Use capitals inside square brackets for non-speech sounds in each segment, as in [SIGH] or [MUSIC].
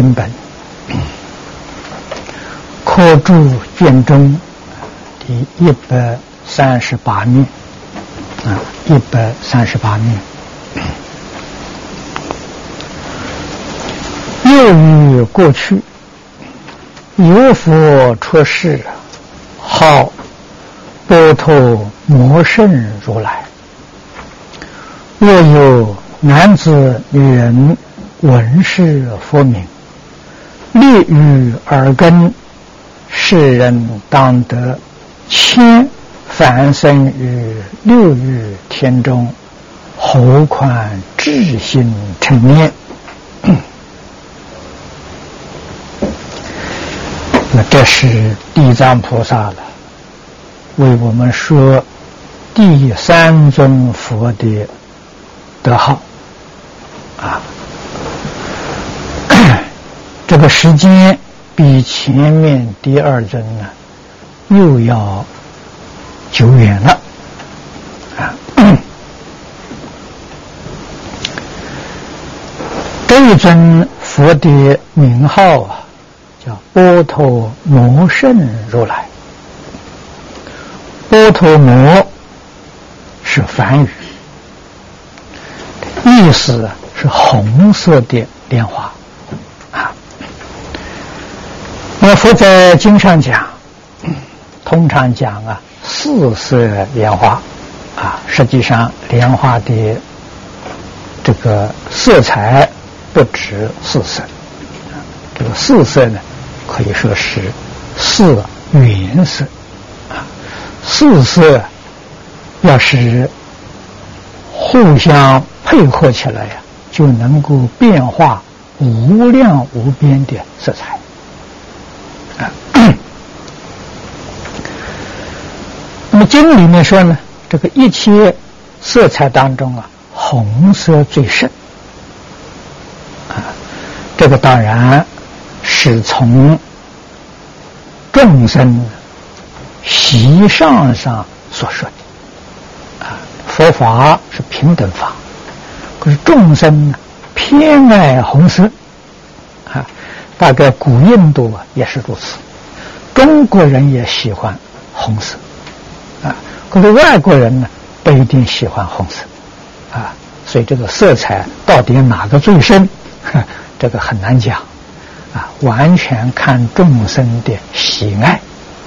根本，刻注卷中第一百三十八面啊，一百三十八面。又于过去，有佛出世，号波头摩圣如来。若有男子、女人闻是佛名，立于耳根，世人当得千凡生于六欲天中，何况智心成念？[COUGHS] 那这是地藏菩萨了，为我们说第三尊佛的。德号啊，这个时间比前面第二尊呢又要久远了啊。[COUGHS] 这一尊佛的名号啊，叫波陀摩圣如来。波陀摩是梵语。意思是红色的莲花啊。那佛在经上讲，通常讲啊，四色莲花啊，实际上莲花的这个色彩不止四色，这个四色呢，可以说是四原色啊。四色要是互相。配合起来呀，就能够变化无量无边的色彩那么经里面说呢，这个一切色彩当中啊，红色最盛啊。这个当然是从众生习上上所说的啊。佛法是平等法。可是众生偏爱红色，啊，大概古印度啊也是如此，中国人也喜欢红色，啊，可是外国人呢不一定喜欢红色，啊，所以这个色彩到底哪个最深，[LAUGHS] 这个很难讲，啊，完全看众生的喜爱，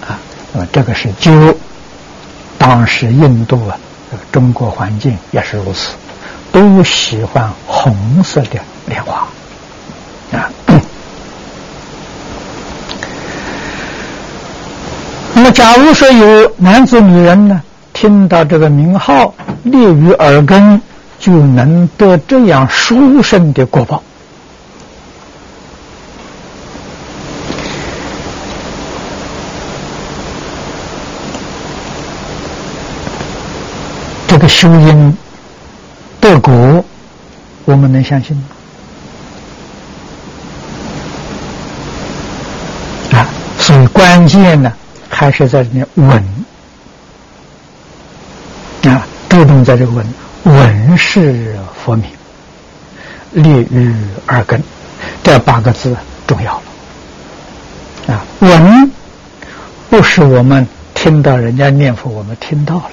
啊，那么这个是就当时印度啊，中国环境也是如此。都喜欢红色的莲花啊。那么，假如说有男子、女人呢，听到这个名号立于耳根，就能得这样殊胜的果报。这个修因。得果，我们能相信吗？啊，所以关键呢，还是在里面稳啊，注重在这个稳，稳是佛名，立于二根，这八个字重要了。啊。稳不是我们听到人家念佛，我们听到了。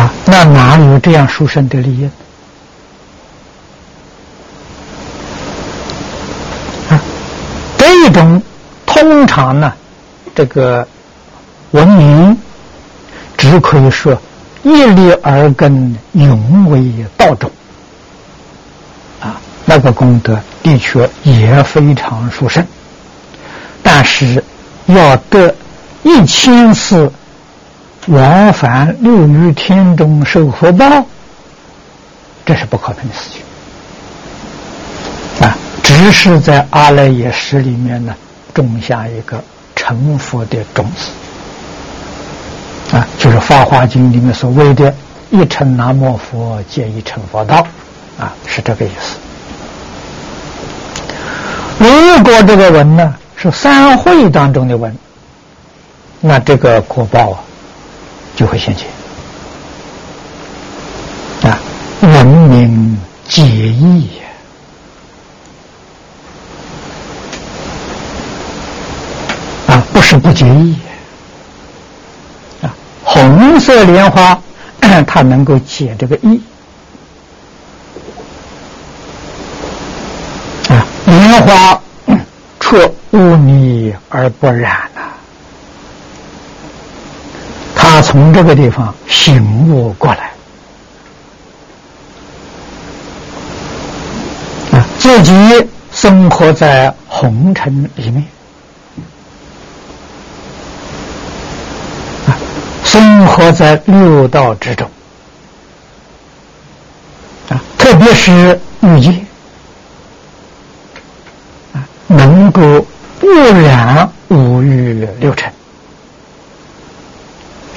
啊那哪有这样殊胜的利益啊？这一种通常呢，这个文明只可以说一立耳根，永为道种啊。那个功德的确也非常殊胜，但是要得一千次。往返六欲天中受福报，这是不可能的事情啊！只是在阿赖耶识里面呢，种下一个成佛的种子啊，就是《法华经》里面所谓的“一成南无佛，见一成佛道”，啊，是这个意思。如果这个文呢是三会当中的文，那这个果报啊。就会现前啊，文明名解义呀不是不解义啊。红色莲花，[CLEARS THROAT] 它能够解这个义啊。莲花 [CLEARS THROAT] 出污泥而不染呐，他从这个地方醒悟过来。自己生活在红尘里面，生活在六道之中，啊，特别是欲界，啊，能够不染五欲六尘，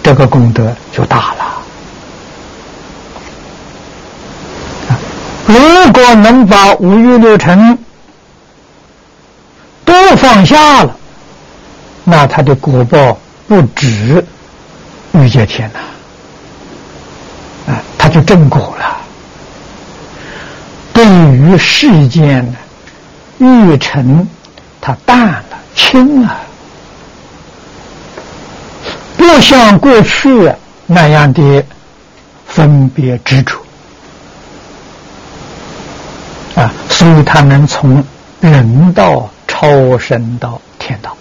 这个功德就大了。如果能把五欲六尘都放下了，那他的果报不止欲界天呐，啊，他就正果了。对于世间的欲尘，它淡了、轻了，不像过去那样的分别执着。啊，所以他能从人道超升到天道。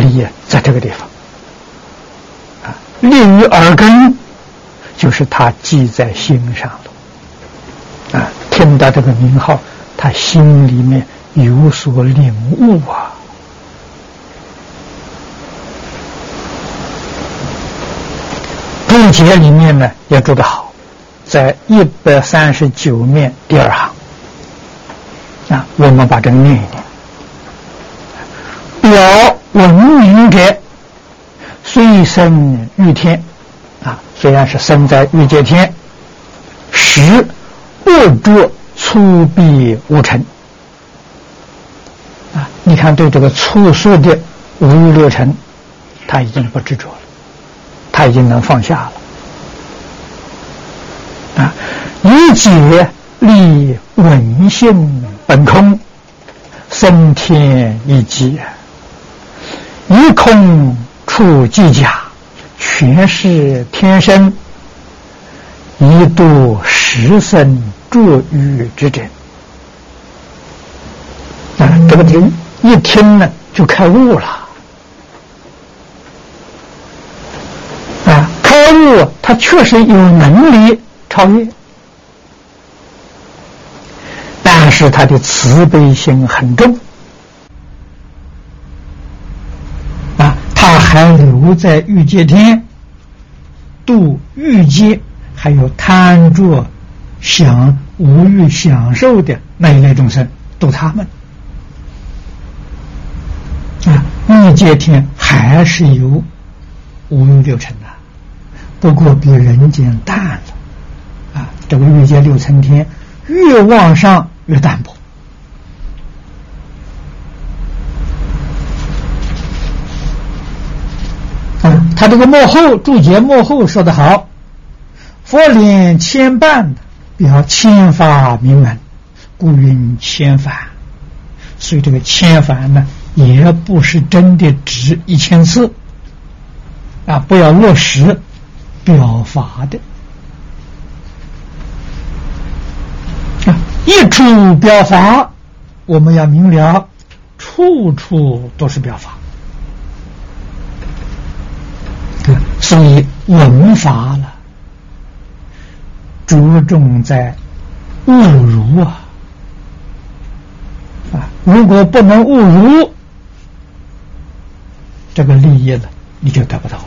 利益在这个地方。啊，立于耳根，就是他记在心上了。啊，听到这个名号，他心里面有所领悟啊。注解里面呢要做得好，在一百三十九面第二行啊，我们把这个念一念。文明者，虽生欲天啊，虽然是生在欲界天，实不着粗鄙无尘啊。你看，对这个粗俗的五欲六尘，他已经不执着了。他已经能放下了啊！一解立文性本空，生天一啊，一空处即假，全是天生，一度十生诸欲之真啊！这个听一听呢，就开悟了。啊，开悟他确实有能力超越，但是他的慈悲心很重啊，他还留在欲界天度欲界，还有贪着享无欲享受的那一类众生，度他们啊，欲界天还是有五欲六尘的。不过比人间淡了，啊，这个欲界六层天越往上越淡薄。啊，他这个幕后注解幕后说的好，佛连千绊表千法明门，故云千法。所以这个千法呢，也不是真的值一千次，啊，不要落实。表法的啊，一处表法，我们要明了，处处都是表法。所以文法了，着重在误如啊啊！如果不能误如，这个利益呢，你就得不到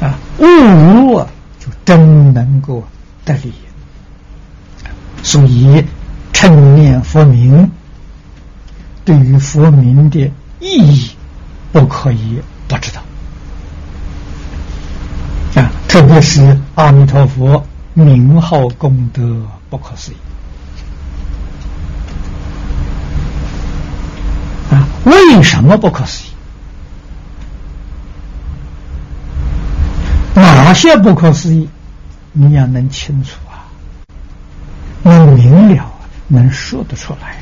了。啊，悟如啊，就真能够得利益。所以，称念佛名，对于佛名的意义，不可以不知道。啊，特别是阿弥陀佛名号功德不可思议。啊，为什么不可思议？哪些不可思议，你要能清楚啊，能明了，能说得出来呀。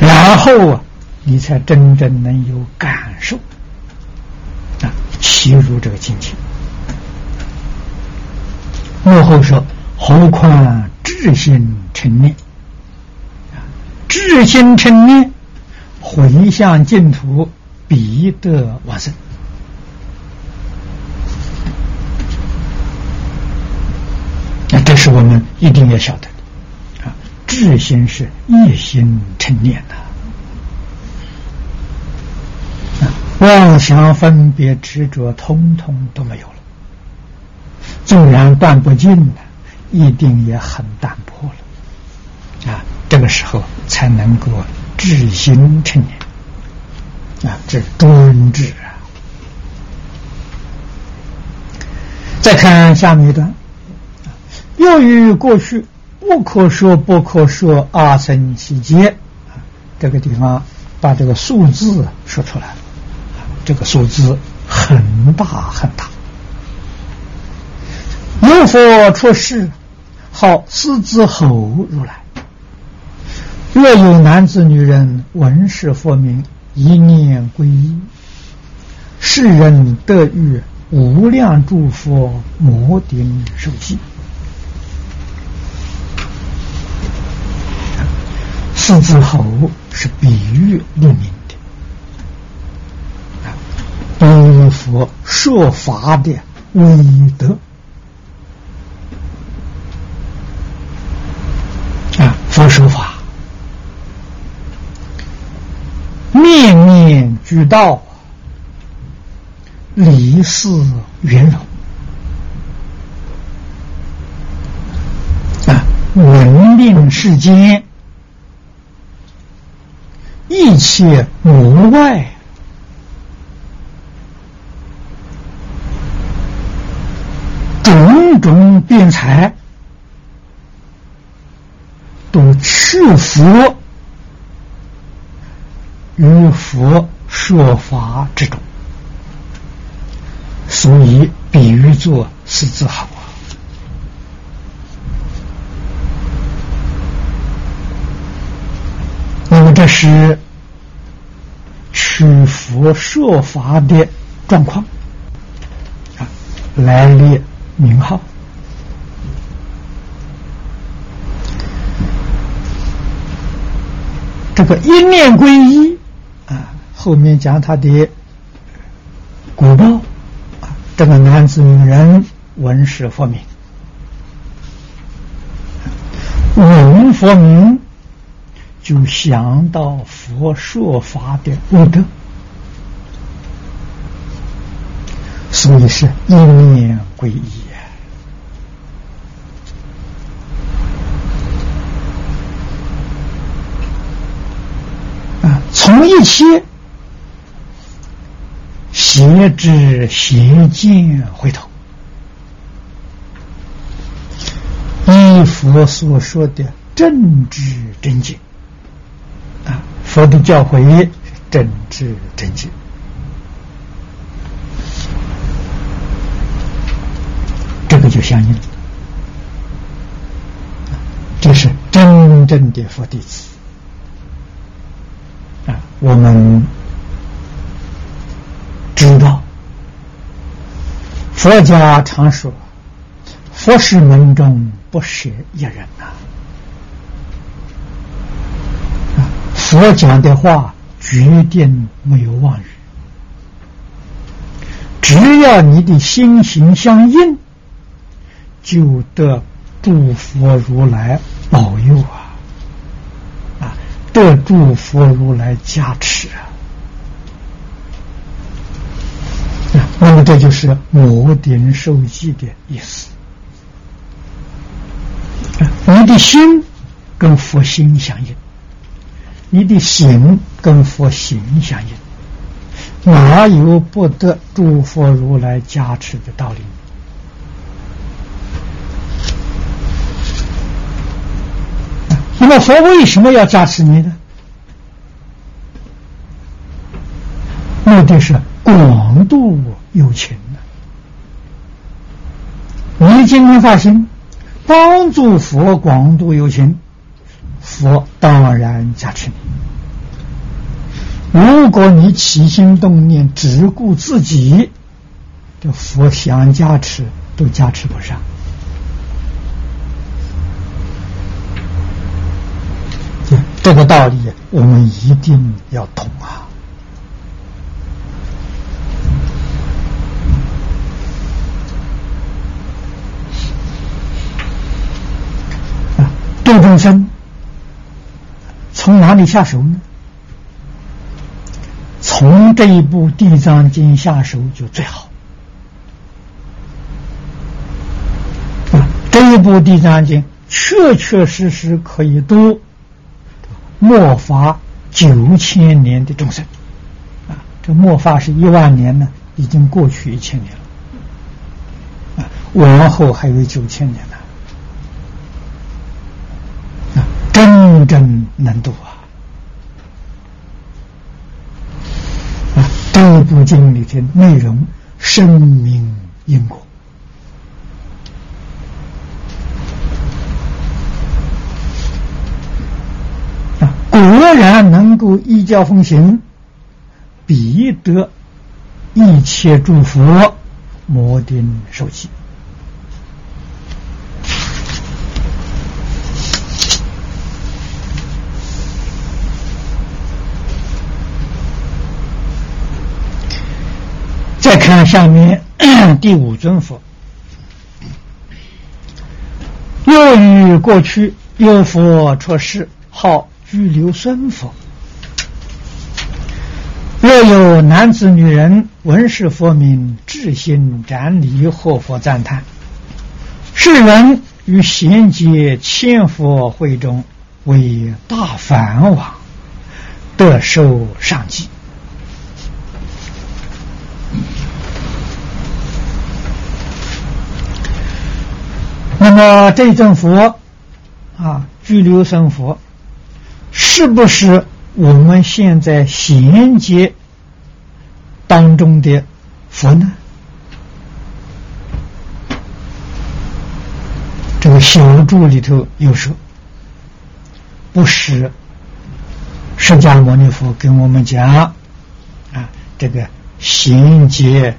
然后啊，你才真正能有感受啊，契入这个境界。幕后说，何况智心成念啊，智心成念，回向净土，必得往生。那这是我们一定要晓得的啊！智心是一心成念的，妄想分别执着，通通都没有了。纵然断不尽的，一定也很淡薄了。啊，这个时候才能够智心成念，啊，这专智啊。再看下面一段。又于过去不可说不可说阿僧祇劫，这个地方把这个数字说出来了，这个数字很大很大。有佛出世，号狮子吼如来。若有男子女人闻是佛名，一念皈依，世人得遇无量诸佛摩顶受记。狮子吼是比喻立名，比佛说法的威德，啊，佛说法，面面俱到，理事圆融，啊，闻令世间。一切无外，种种辩才，都屈服于佛说法之中，所以比喻作是字好啊。那么这是。取佛说法的状况啊，来列名号。这个一念归一啊，后面讲他的古报，这个男子女人闻是佛名，闻佛名。就想到佛说法的功德，所以是一念归一啊！从一切邪知邪见回头，依佛所说的正知正见。佛的教诲正知真见，这个就相应了。这是真正的佛弟子啊！我们知道，佛家常说，佛是门中不舍一人呐。佛讲的话决定没有妄语，只要你的心行相应，就得诸佛如来保佑啊！啊，得诸佛如来加持啊！那么这就是摩顶受记的意思。你的心跟佛心相应。你的行跟佛行相应，哪有不得诸佛如来加持的道理？那么佛为什么要加持你呢？目的是广度有情呢。你今天发心帮助佛广度有情，佛当然加持你。如果你起心动念只顾自己，这佛想加持都加持不上。这个道理我们一定要懂啊！啊，度众生从哪里下手呢？从这一部《地藏经》下手就最好。啊，这一部《地藏经》确确实实可以度。末法九千年的众生，啊，这末法是一万年呢，已经过去一千年了，啊，往后还有九千年呢，啊，真正能度啊，啊，这部经里的内容，生命因果。果然能够依教奉行，必得一切诸佛摩顶受记。再看下面 [CLEARS THROAT] 第五尊佛，又与过去有佛出世，号。拘留孙佛，若有男子女人闻是佛名，至心斩礼，贺佛赞叹，世人于贤劫千佛会中为大梵王，得受上记。那么这尊佛啊，拘留僧佛。是不是我们现在衔接当中的佛呢？这个小注里头有说，不是释迦牟尼佛跟我们讲啊，这个衔接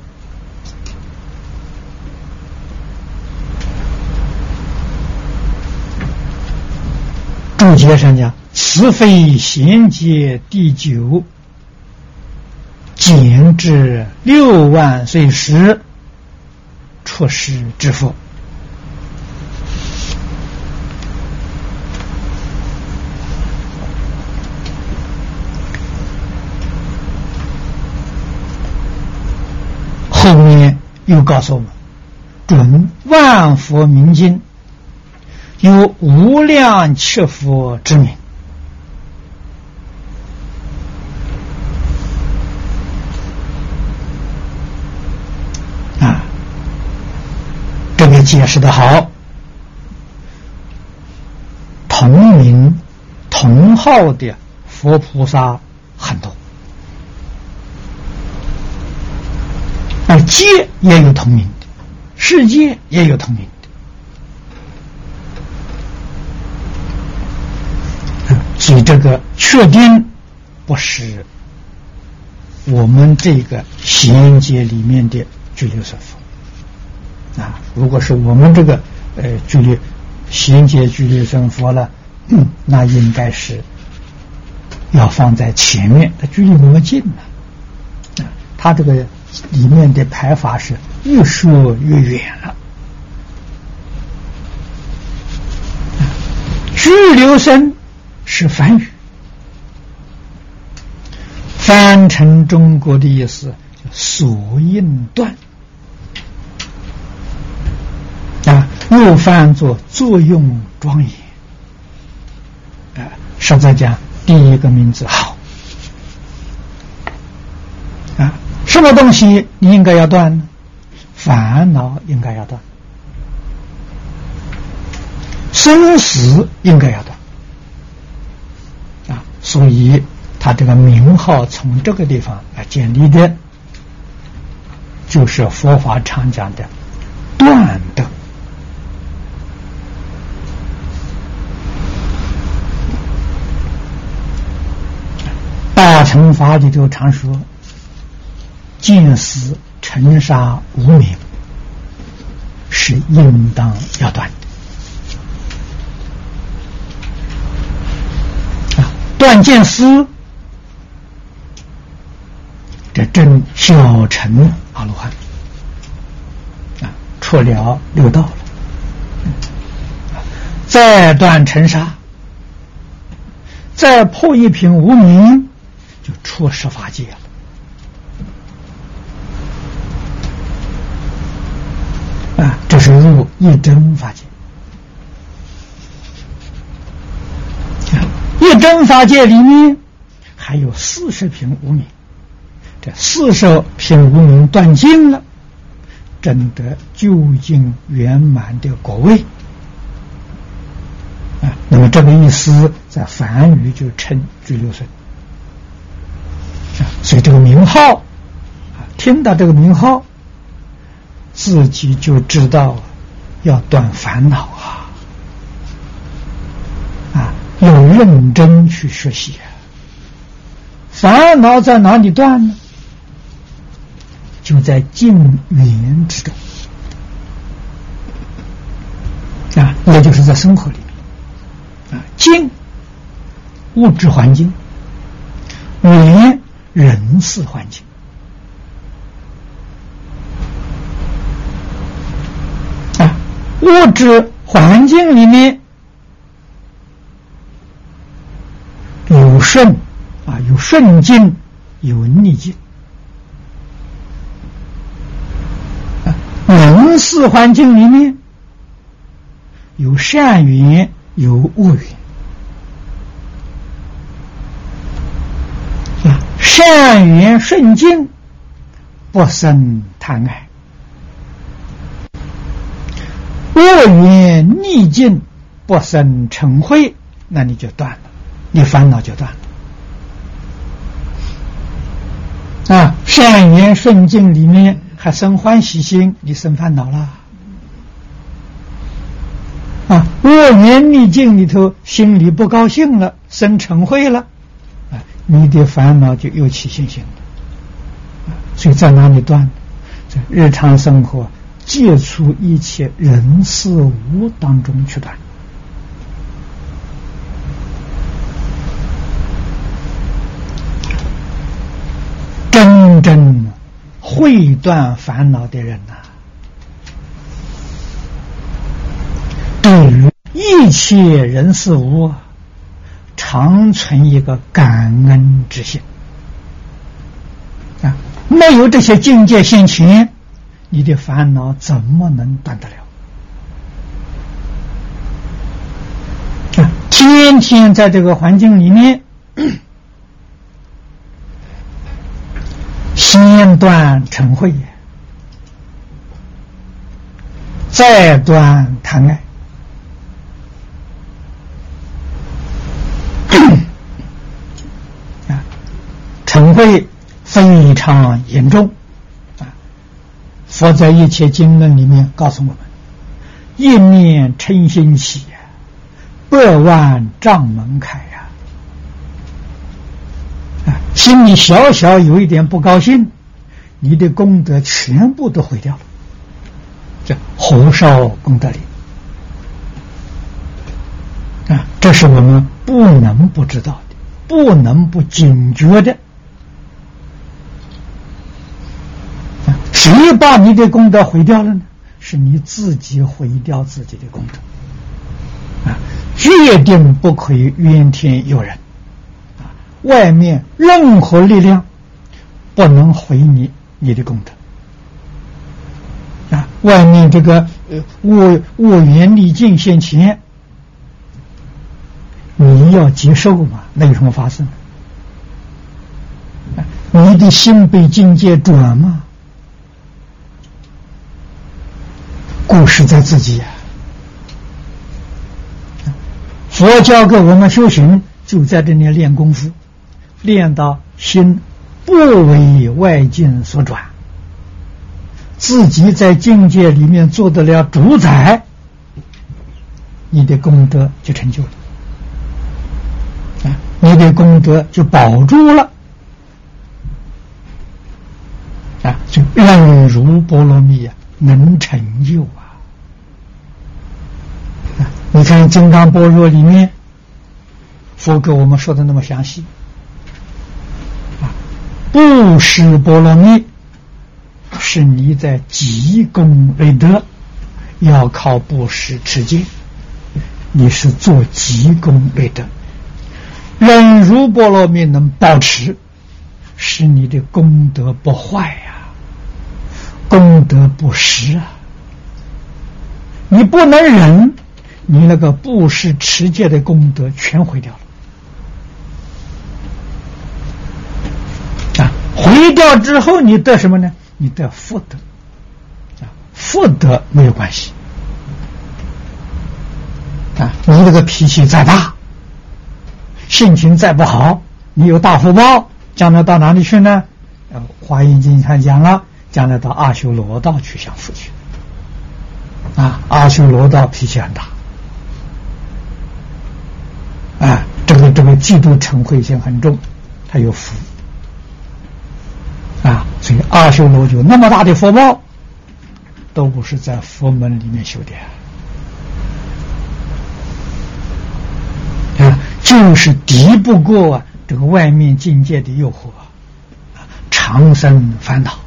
注解上讲。此非贤劫第九，减至六万岁时出世之佛。后面又告诉我们，准万佛明经有无量切佛之名。解释的好，同名同号的佛菩萨很多，而界也有同名的，世界也有同名的，所以这个确定不是我们这个衔接里面的拘留所佛。啊，如果是我们这个呃距离衔接距离生佛了，[CLEARS THROAT] 那应该是要放在前面，它距离我们近了。啊，它这个里面的排法是越说越远了。拘留生是梵语，翻成中国的意思叫锁印断。啊，又翻作作用庄严。啊，实在讲，第一个名字好。啊，什么东西你应该要断呢？烦恼应该要断，生死应该要断。啊，所以他这个名号从这个地方来建立的。就是佛法常讲的断德。成法里头常说：“见死尘沙无名，是应当要断的。”啊，断见思，这真小乘阿罗汉啊，出了六道了。再断尘沙，再破一品无名。就出十法界了啊！这是入一真法界。一真法界里面还有四十品无名，这四十品无名断尽了，真得究竟圆满的果位啊！那么这个意思在梵语就称居六顺。所以这个名号啊，听到这个名号，自己就知道要断烦恼啊，啊，要认真去学习啊。烦恼在哪里断呢？就在静缘之中啊，也就是在生活里面啊，静物质环境，缘。人事环境啊，物质环境里面有顺啊，有顺境，有逆境。人事环境里面有善缘，有恶缘。善缘顺境，不生贪爱；恶缘逆境，不生嗔恚。那你就断了，你烦恼就断了。啊，善缘顺境里面还生欢喜心，你生烦恼了。啊，恶缘逆境里头，心里不高兴了，生嗔恚了。你的烦恼就又起信心了，所以在哪里断？在日常生活接触一切人事物当中去断。真正会断烦恼的人呐，对于一切人事物。常存一个感恩之心啊！没有这些境界现前，你的烦恼怎么能断得了？啊！天天在这个环境里面，[CLEARS THROAT] 先断嗔恚，再断贪爱。[COUGHS] 嗔恚非常严重啊！佛在一切经论里面告诉我们：一念嗔心起，百万障门开呀！啊，心里小小有一点不高兴，你的功德全部都毁掉了，叫火烧功德林啊！这是我们不能不知道的，不能不警觉的。谁把你的功德毁掉了呢？是你自己毁掉自己的功德啊！决定不可以怨天尤人啊！外面任何力量不能毁你你的功德啊！外面这个呃恶恶缘逆境现前，你要接受嘛？那有什么发生？你的心被境界转吗？故事在自己呀。佛教给我们修行，就在这里练功夫，练到心不为外境所转，自己在境界里面做得了主宰，你的功德就成就了，啊，你的功德就保住了，啊，就愿如波罗蜜啊，能成就啊！啊，你看《金刚般若》里面，佛给我们说的那么详细，啊，布施波罗蜜。是你在积功累德，要靠布施持戒，你是做积功累德，忍辱波罗蜜能保持，使你的功德不坏呀，功德不失啊。你不能忍，你那个布施持戒的功德全毁掉了啊！毁掉之后，你得什么呢？你的福德啊，福德没有关系啊。你这个脾气再大，性情再不好，你有大福报，将来到哪里去呢？呃，《华严经》上讲了，将来到阿修罗道去享福去。啊，阿修罗道脾气很大，啊，这个这个嫉妒嗔恚心很重，他有福。啊，所以阿修罗有那么大的福报，都不是在佛门里面修的啊，就是敌不过啊这个外面境界的诱惑，啊长生烦恼。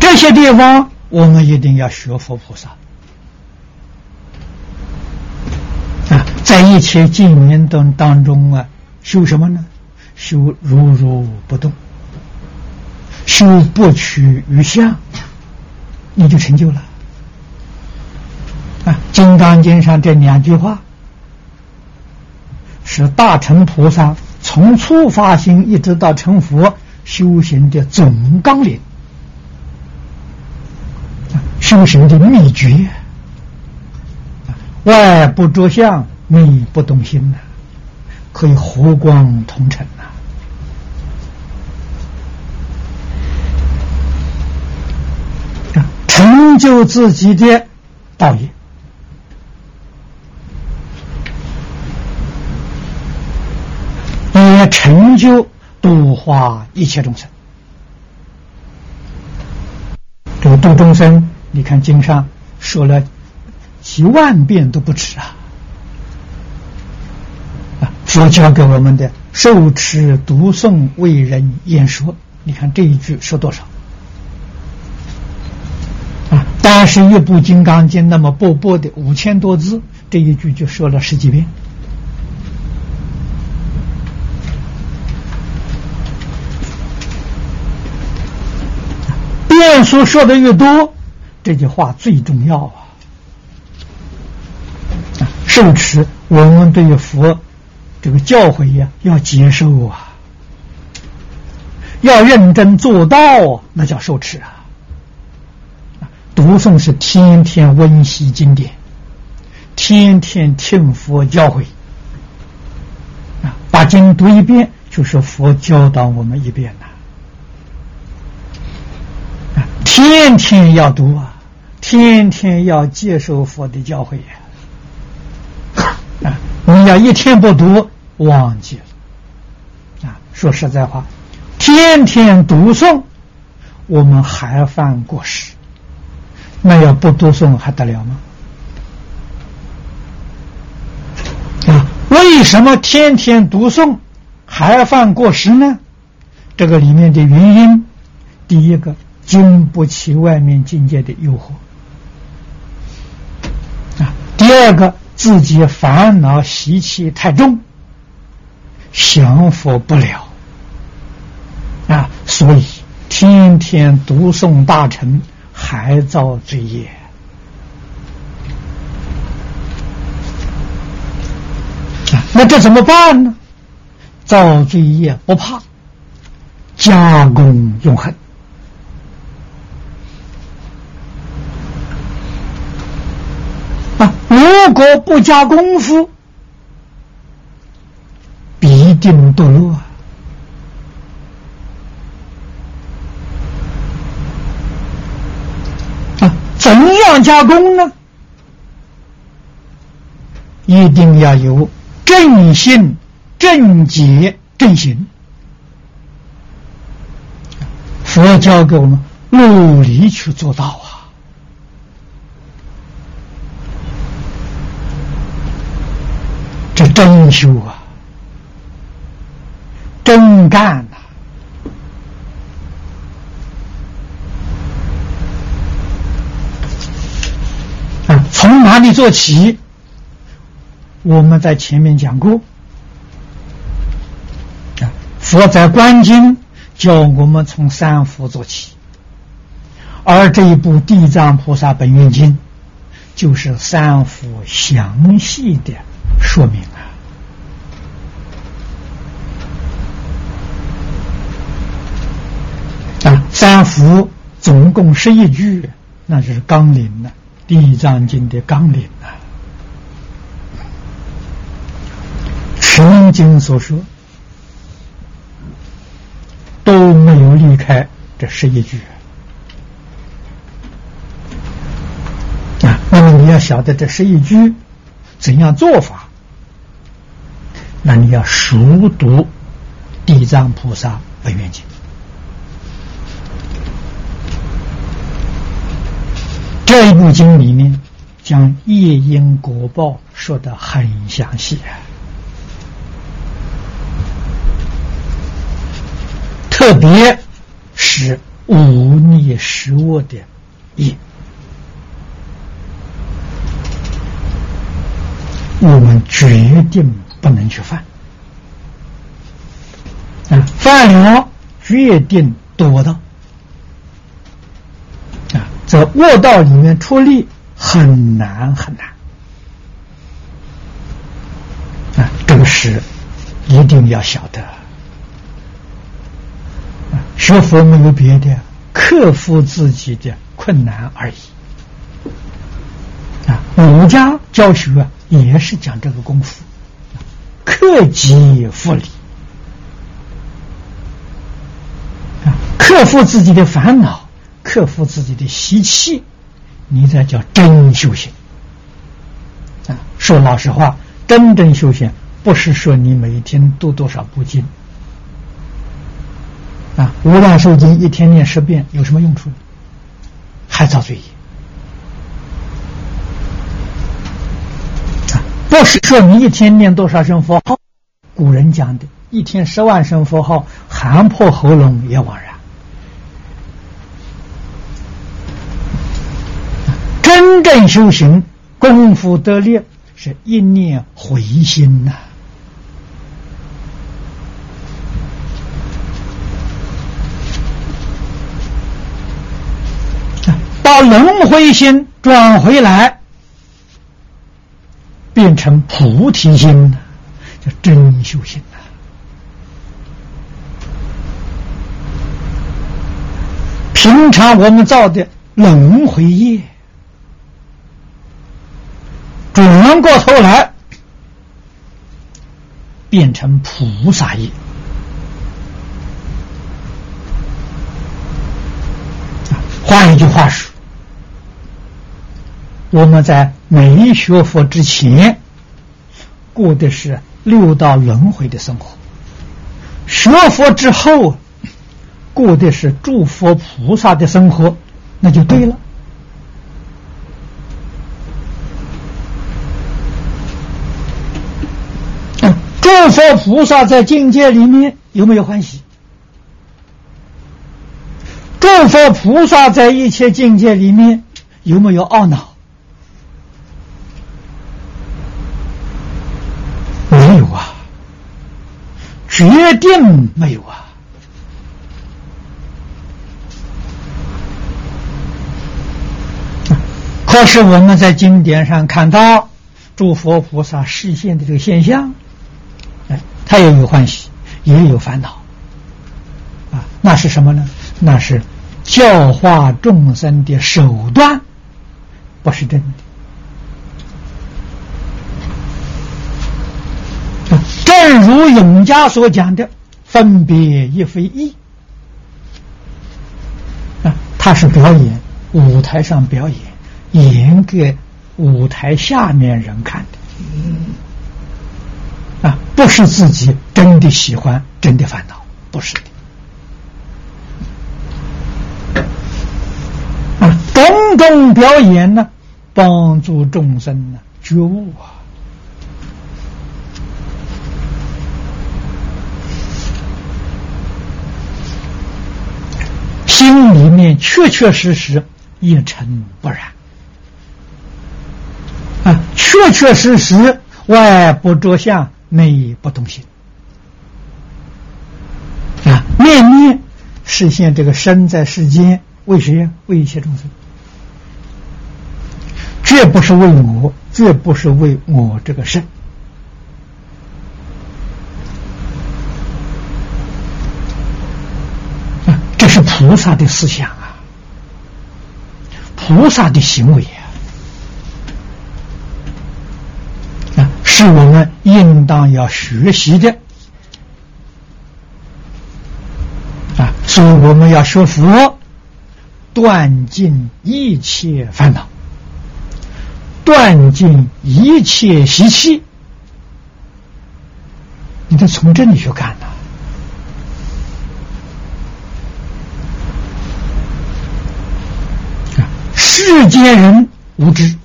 这些地方我们一定要学佛菩萨啊，在一切经验当当中啊，修什么呢？修如如不动，修不取于相，你就成就了。啊，《金刚经》上这两句话，是大乘菩萨从初发心一直到成佛修行的总纲领，修行的秘诀。外不着相，内不动心呐，可以和光同尘呐。成就自己的道业，来成就度化一切众生。这个度众生，你看经上说了几万遍都不止啊！啊，佛教给我们的受持读诵为人演说，你看这一句说多少？啊？单是，一部《金刚经》那么薄薄的五千多字，这一句就说了十几遍。念书说的越多，这句话最重要啊！受持，我们对于佛这个教诲呀，要接受啊，要认真做到，那叫受持啊。读诵是天天温习经典，天天听佛教诲啊，把经读一遍就是佛教导我们一遍呐。天天要读啊，天天要接受佛的教诲呀。啊，你要一天不读，忘记了。啊，说实在话，天天读诵，我们还犯过失。那要不读诵还得了吗？啊，为什么天天读诵还犯过失呢？这个里面的原因，第一个经不起外面境界的诱惑啊；第二个自己烦恼习气太重，降服不了啊，所以天天读诵大乘。还造罪业，那这怎么办呢？造罪业不怕，加功永恒如果不加功夫，必定堕落啊！啊，怎样加工呢？一定要有正信、正解、正行。佛教给我们努力去做到！真修啊，真干呐！啊，从哪里做起？我们在前面讲过，啊，佛在观经教我们从三福做起，而这一部《地藏菩萨本愿经》就是三福详细的说明啊，啊，三福总共十一句，那就是纲领了，《地藏经》的纲领啊。曾经所说都没有离开这十一句啊。那么你要晓得这十一句怎样做法，那你要熟读《地藏菩萨本愿经》这一部经里面，将业因果报说的很详细。特别是忤逆食物的业，我们决定不能去犯啊！犯了，决定堕道！在卧道里面出力很难很难啊！这个是一定要晓得。学佛没有别的，克服自己的困难而已。啊，儒家教学也是讲这个功夫，克己复礼。啊，克服自己的烦恼，克服自己的习气，你才叫真修行。啊，说老实话，真正修行不是说你每天读多少部经。啊，无量寿经一天念十遍有什么用处呢？还遭罪。啊，不是说你一天念多少声佛号，古人讲的，一天十万声佛号，喊破喉咙也枉然。真正修行功夫得力，是一念回心呐。把轮回心转回来，变成菩提心了，叫真修行了。平常我们造的轮回业，转过头来变成菩萨业。换一句话说。我们在没学佛之前，过的是六道轮回的生活；学佛之后，过的是诸佛菩萨的生活，那就对了。诸佛菩萨在境界里面有没有欢喜？诸佛菩萨在一切境界里面有没有懊恼？没有啊决定没有啊！可是我们在经典上看到诸佛菩萨视现的这个现象，他也有欢喜，也有烦恼，啊，那是什么呢？那是教化众生的手段，不是真的。正如永嘉所讲的，分别亦非义啊，他是表演，舞台上表演演给舞台下面人看的，啊，不是自己真的喜欢，真的烦恼，不是的。啊，种种表演呢，帮助众生呢觉悟啊。心里面确确实实一尘不染啊，确确实实外不着相，内不动心啊，念念实现这个身在世间为谁呀？为一切众生，绝不是为我，绝不是为我这个身。这是菩萨的思想啊，菩萨的行为啊，是我们应当要学习的啊。所以我们要学佛，断尽一切烦恼，断尽一切习气。你得从这里去看呐。世间人无知，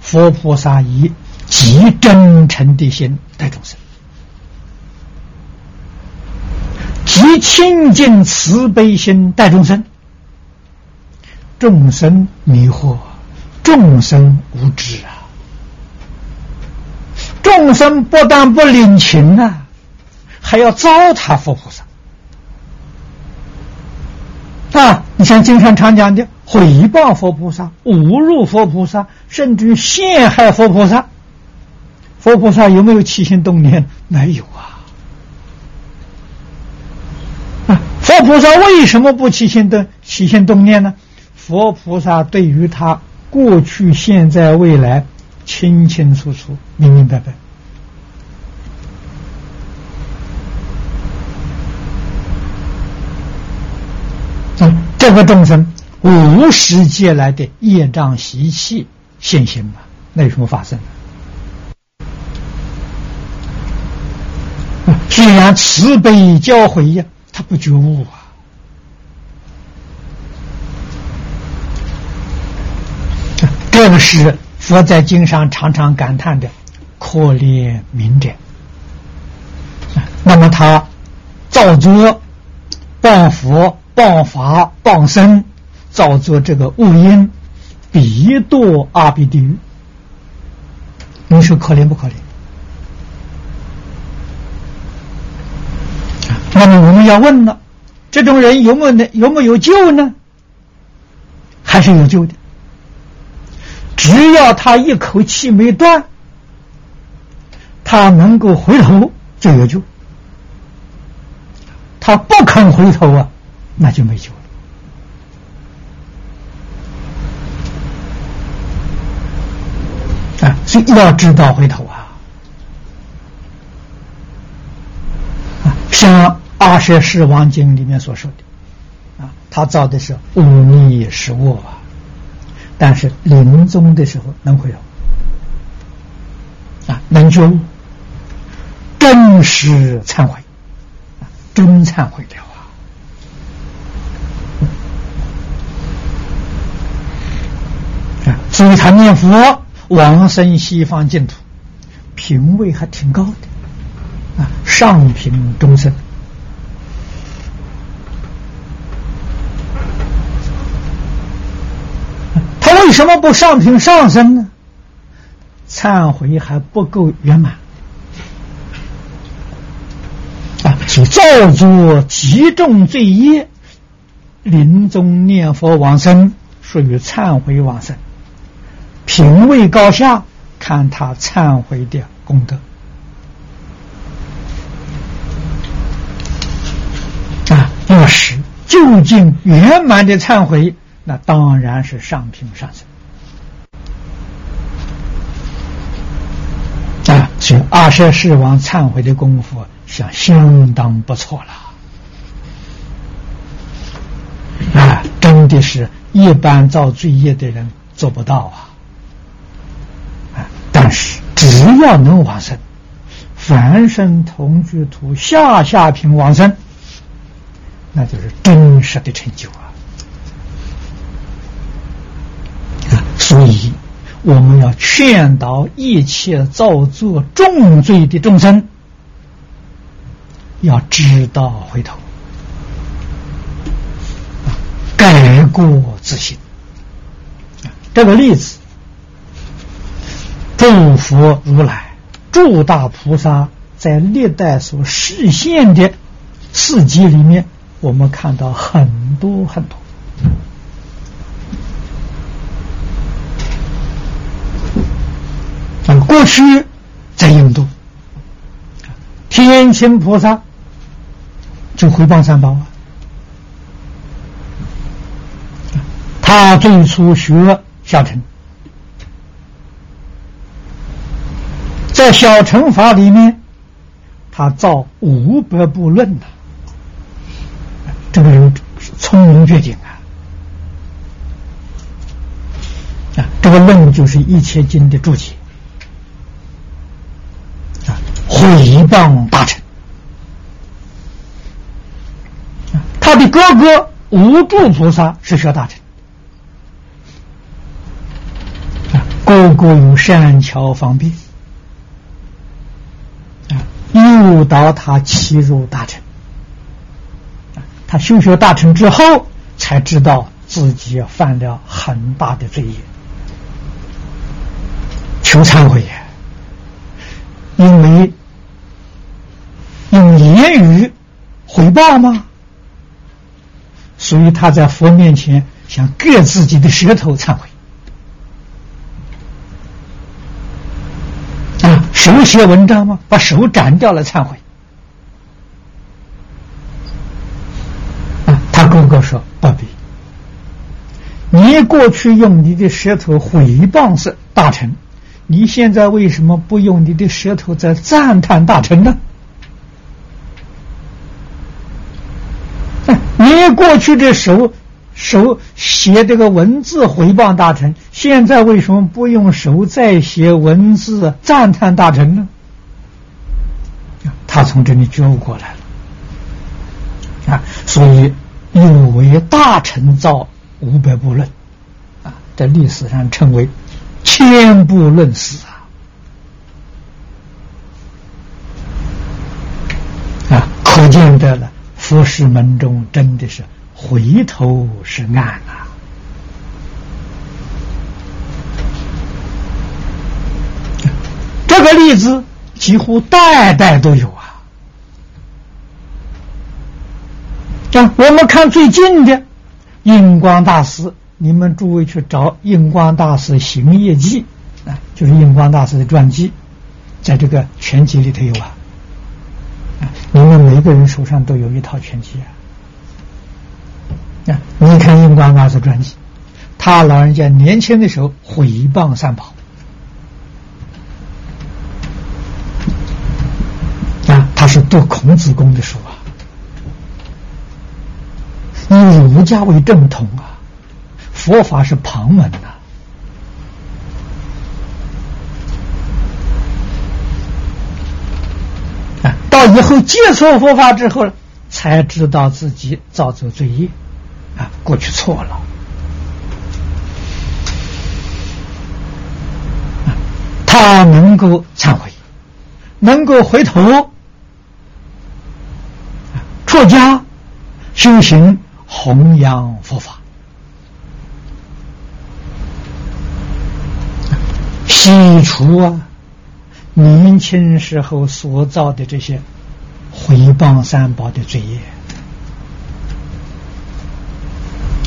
佛菩萨以极真诚的心待众生，极清净慈悲心待众生。众生迷惑，众生无知啊！众生不但不领情啊，还要糟蹋佛菩萨。啊，你像经常常讲的。毁谤佛菩萨、侮辱佛菩萨，甚至于陷害佛菩萨，佛菩萨有没有起心动念？没有啊！啊，佛菩萨为什么不起心动起心动念呢？佛菩萨对于他过去、现在、未来清清楚楚、明明白白。这个众生。无始劫来的业障习气现行嘛？那有什么发生？既然慈悲教诲呀，他不觉悟啊！这个是佛在经上常常感叹的可怜悯者。那么他造作谤佛、谤法、谤僧。造作这个恶因，必堕阿鼻地狱。你说可怜不可怜？那么我们要问了：这种人有没有有没有救呢？还是有救的？只要他一口气没断，他能够回头就有救。他不肯回头啊，那就没救了。啊，所以要知道回头啊！啊，像《阿舍世王经》里面所说的，啊，他造的是忤逆失恶啊，但是临终的时候能回头，啊，能觉悟，真实忏悔，啊，真忏悔了啊！啊，所以他念佛。往生西方净土，品位还挺高的，啊，上品中生。他为什么不上品上升呢？忏悔还不够圆满，啊，所造作极重罪业，临终念佛往生，属于忏悔往生。品位高下，看他忏悔的功德啊！要是究竟圆满的忏悔，那当然是上品上升啊！所以阿舍世王忏悔的功夫，想相当不错了啊！真。的是一般造罪业的人做不到啊。啊，但是只要能往生，凡生同居土下下品往生，那就是真实的成就啊。啊，所以我们要劝导一切造作重罪的众生，要知道回头。改过自新。这个例子，诸佛如来、诸大菩萨在历代所实现的事迹里面，我们看到很多很多。啊，过去在印度，天亲菩萨就回报三宝啊。他最初学小乘，在小乘法里面，他造五百部论呐。这个人聪明绝顶啊！啊，这个论就是一切经的注解，毁谤大臣。他的哥哥无住菩萨是学大乘。个个有善巧方便啊，诱导他欺入大臣他修学大臣之后，才知道自己犯了很大的罪业，求忏悔。因为用言语回报吗？所以他在佛面前想割自己的舌头忏悔啊。手写文章吗？把手斩掉了忏悔。啊，他哥哥说不必。你过去用你的舌头毁谤是大臣，你现在为什么不用你的舌头在赞叹大臣呢？你过去的手。手写这个文字回谤大臣，现在为什么不用手再写文字赞叹大臣呢？他从这里觉悟过来了啊，所以又为大臣造五百部论啊，在历史上称为千部论史啊啊，可见得了，佛事门中真的是。回头是岸啊！这个例子几乎代代都有啊。啊，我们看最近的印光大师，你们诸位去找印光大师行业记啊，就是印光大师的传记，在这个全集里头有啊。你们每个人手上都有一套全集啊。你看印光大师传记，他老人家年轻的时候毁谤三宝，啊，他是读孔子公的书啊，以儒家为正统啊，佛法是旁门呐，到以后接触佛法之后，才知道自己造作罪业。啊，过去错了，他能够忏悔，能够回头，出家修行，弘扬佛法，洗除啊年轻时候所造的这些毁谤三宝的罪业。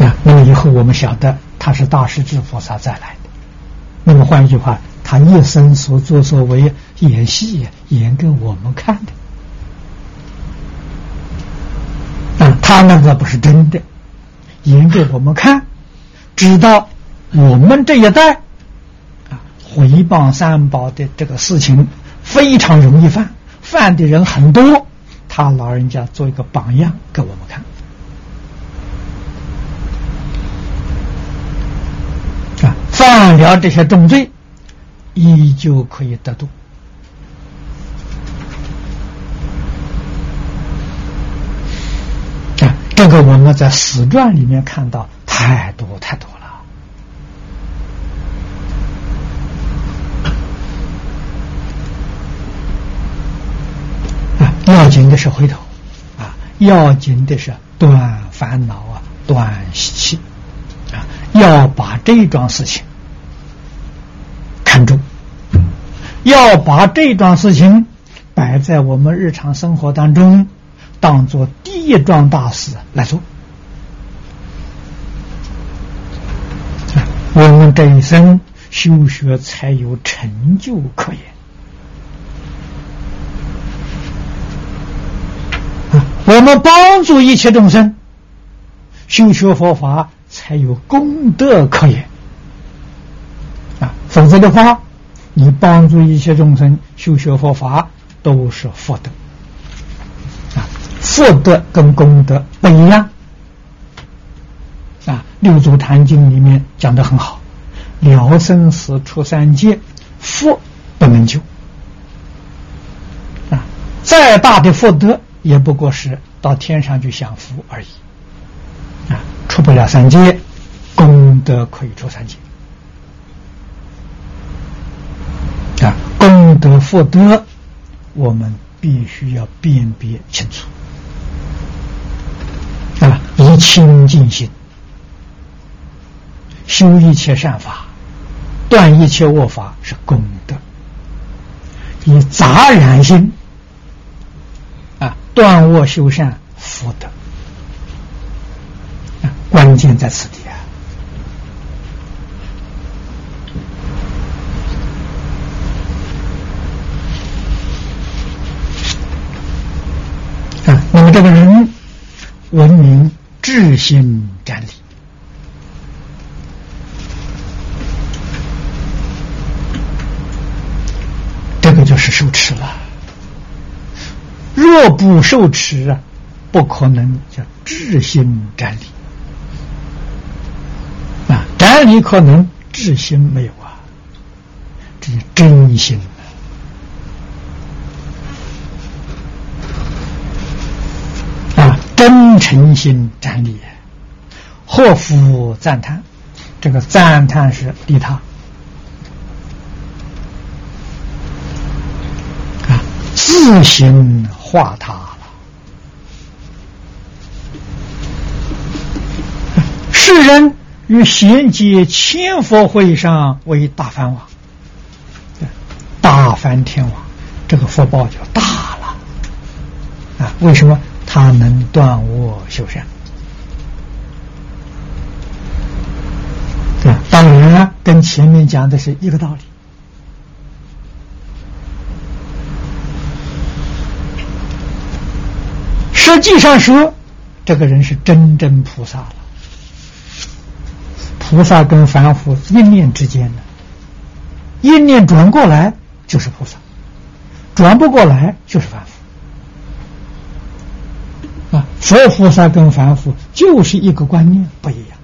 啊，那么以后我们晓得他是大势至菩萨再来的。那么换一句话，他一生所作所为演戏演给我们看的。啊，他那个不是真的，演给我们看，知道我们这一代啊毁谤三宝的这个事情非常容易犯，犯的人很多，他老人家做一个榜样给我们看。啊犯了这些重罪依旧可以得度。啊这个我们在史传里面看到太多太多。紧的是回头，啊，要紧的是断烦恼啊，断习气。啊要把这桩事情看重，要把这桩事情摆在我们日常生活当中，当做第一桩大事来做。我们这一生修学才有成就可言。我们帮助一切众生修学佛法。才有功德可言啊！否则的话，你帮助一切众生修学佛法都是福德啊！福德跟功德不一样啊！《六祖坛经》里面讲的很好：了生死出三界，福不能救啊！再大的福德，也不过是到天上去享福而已。啊出不了三界，功德可以出三界啊！功德福德，我们必须要辨别清楚啊！以清净心修一切善法，断一切恶法是功德；以杂然心断恶修善福德。关键在此地啊！啊，那么这个人文明智心占理，这个就是受持了。若不受持啊，不可能叫智心占理。哪里可能智心没有啊？这是真心啊！真诚心站立，祸福赞叹。这个赞叹是利他自行化他了。世人。与贤接千佛会上为大梵王，大梵天王，这个福报就大了啊！为什么他能断我修善？啊，当然跟前面讲的是一个道理。实际上说，这个人是真正菩萨了。菩萨跟凡夫一念之间的，一念转过来就是菩萨，转不过来就是凡夫。啊，佛菩萨跟凡夫就是一个观念不一样，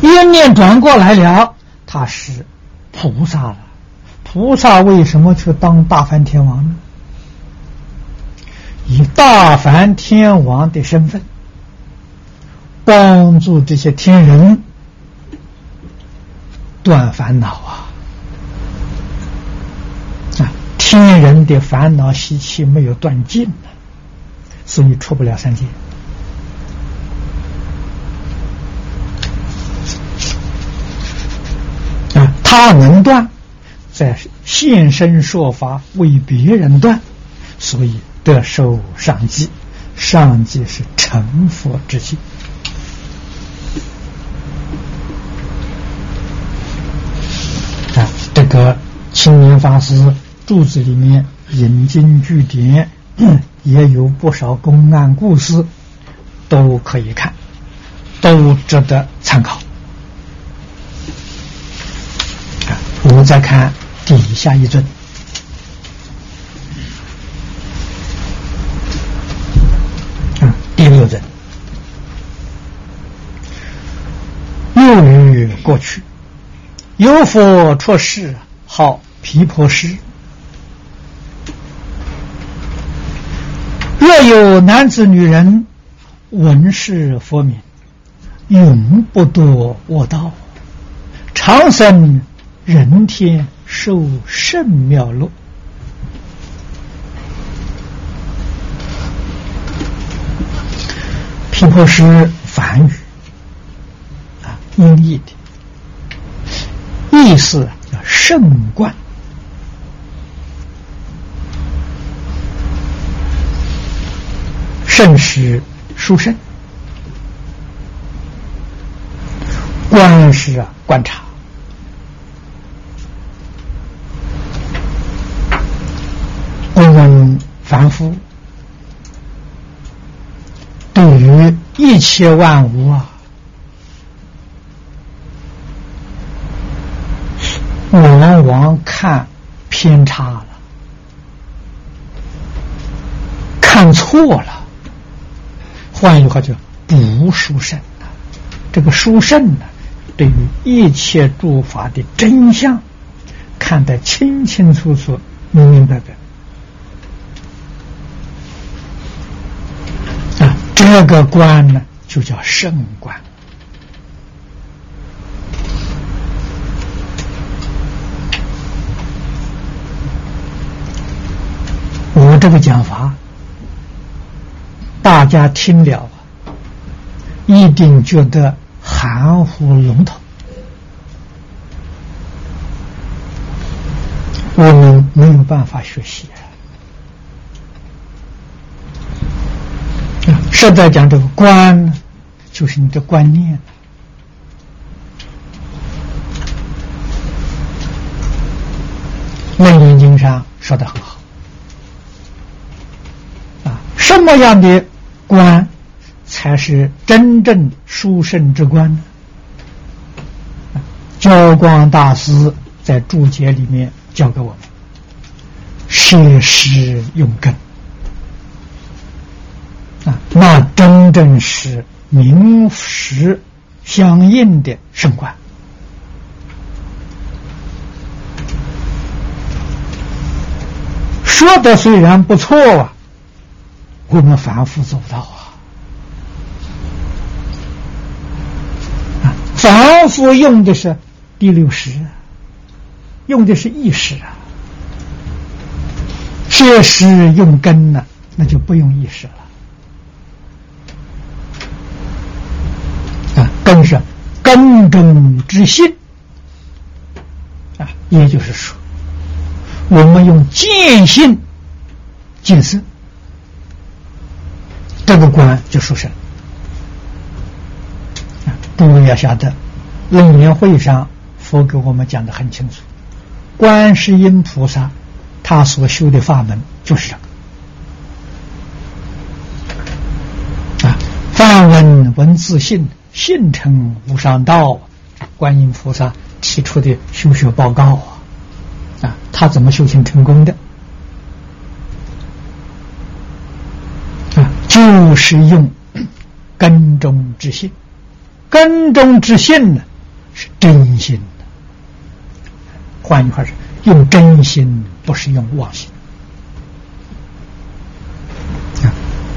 一念转过来了，他是菩萨了。菩萨为什么去当大梵天王呢？以大梵天王的身份。帮助这些天人断烦恼啊！啊，天人的烦恼习气没有断尽呢，所以出不了三界。啊，他能断，在现身说法为别人断，所以得受上计，上计是成佛之计。这个青年法师柱子里面引经据典，[CLEARS THROAT] 也有不少公案故事，都可以看，都值得参考。啊，我们再看底下一尊，啊，第六尊，又于过去，有佛出世，号毗婆尸。若有男子女人闻是佛名，永不堕恶道，长生人天，受圣妙乐。毗婆尸梵语，音译的意思叫圣观。圣是书圣，观是啊观察，我们凡夫对于一切万物啊，王看偏差了，看错了。换一句话叫不殊胜啊！这个殊胜呢，对于一切诸法的真相看得清清楚楚、明明白白啊！这个观呢，就叫圣观。这个讲法。大家听了，一定觉得含糊笼统。我们没有办法学习。实在讲，这个观，就是你的观念。《楞严经》上说的很好，啊，什么样的？官才是真正殊胜之官呢。教光大师在注解里面教给我们：设施用根啊，那真正是名实相应的圣观。说的虽然不错啊。我们反复做不到啊！啊，反复用的是第六识，用的是意识啊。确实用根呢，那就不用意识了啊。根是根中之心啊，也就是说，我们用见性见色。这个观就说是，诸位要晓得，楞严会上佛给我们讲的很清楚，观世音菩萨他所修的法门就是这个。啊，梵文文自信，信成无上道，观音菩萨提出的修学报告啊，啊，他怎么修行成功的？就是用根中之性，根中之性呢是真心的。换句话说，用真心不是用妄心。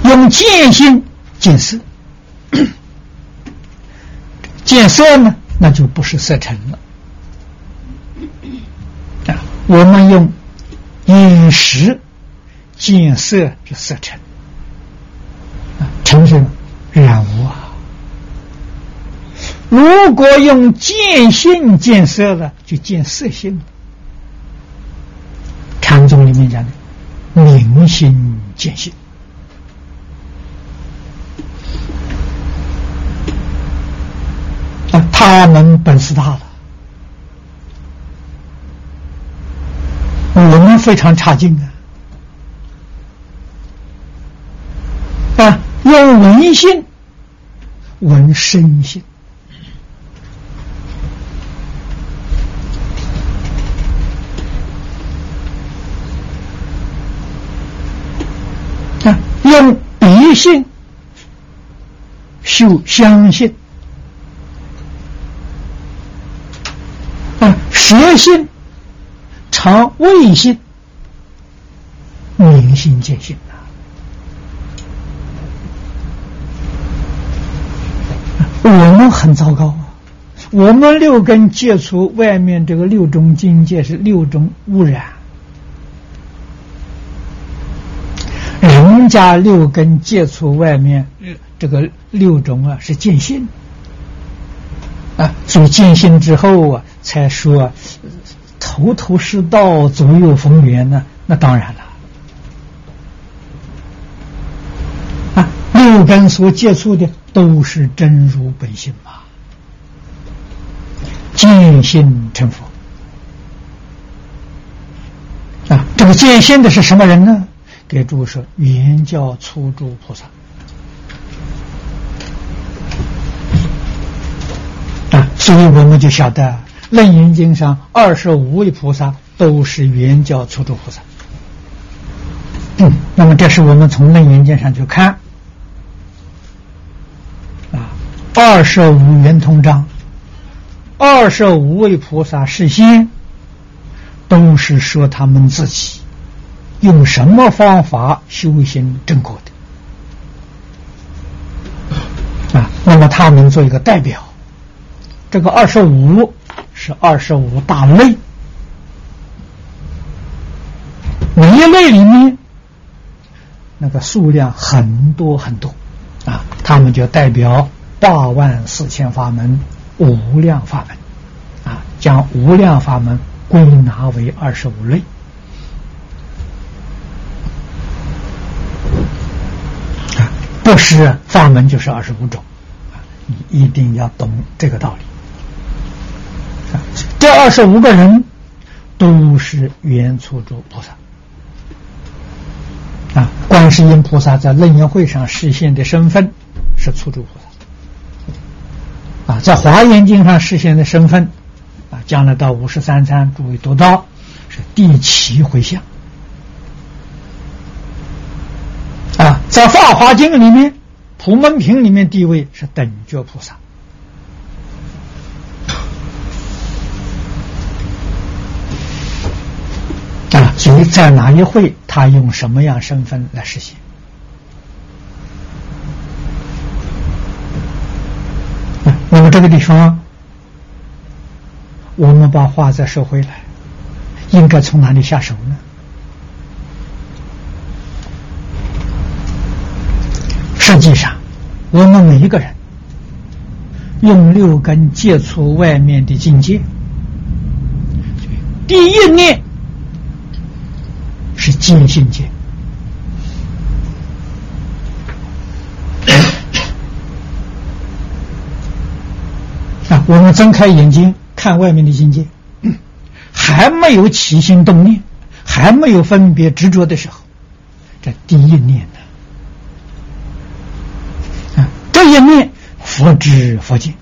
用见心见色，[COUGHS] 见色呢，那就不是色尘了。啊，我们用饮食见色是色尘。成是染污啊！如果用见性见色了，就见色性。禅宗里面讲的明心见性，啊，他们本事大了，我们非常差劲啊。用文性闻身性啊，用鼻性修相信实性常未性，明心见性啊！我们很糟糕啊！我们六根接触外面这个六种境界是六种污染，人家六根接触外面这个六种啊是见性啊，所以见性之后啊，才说头头是道，左右逢源呢。那当然了，啊，六根所接触的都是真如本性嘛。见性成佛啊！这个见性的是什么人呢？给诸说，原教初住菩萨啊！所以我们就晓得，《楞严经》上二十五位菩萨都是原教初住菩萨。嗯，那么这是我们从《楞严经》上去看啊，二十五圆通章。二十五位菩萨事先，都是说他们自己用什么方法修行正果的啊？那么他们做一个代表，这个二十五是二十五大类，每一类里面那个数量很多很多啊，他们就代表八万四千法门。无量法门，啊，将无量法门归纳为二十五类，啊，不是法门就是二十五种，啊，你一定要懂这个道理。这二十五个人都是原初住菩萨，啊，观世音菩萨在楞严会上实现的身份是初住菩萨。啊，在华严经上实现的身份，啊，将来到五十三参诸位读到是第七回向。啊，在法华经里面，普门品里面地位是等觉菩萨。啊，所以在哪一会，他用什么样身份来实现？那么这个地方，我们把话再说回来，应该从哪里下手呢？实际上，我们每一个人用六根接触外面的境界，第一念是见性界。我们睁开眼睛看外面的境界，还没有起心动念，还没有分别执着的时候，这第一念呢？啊，这一念佛知佛见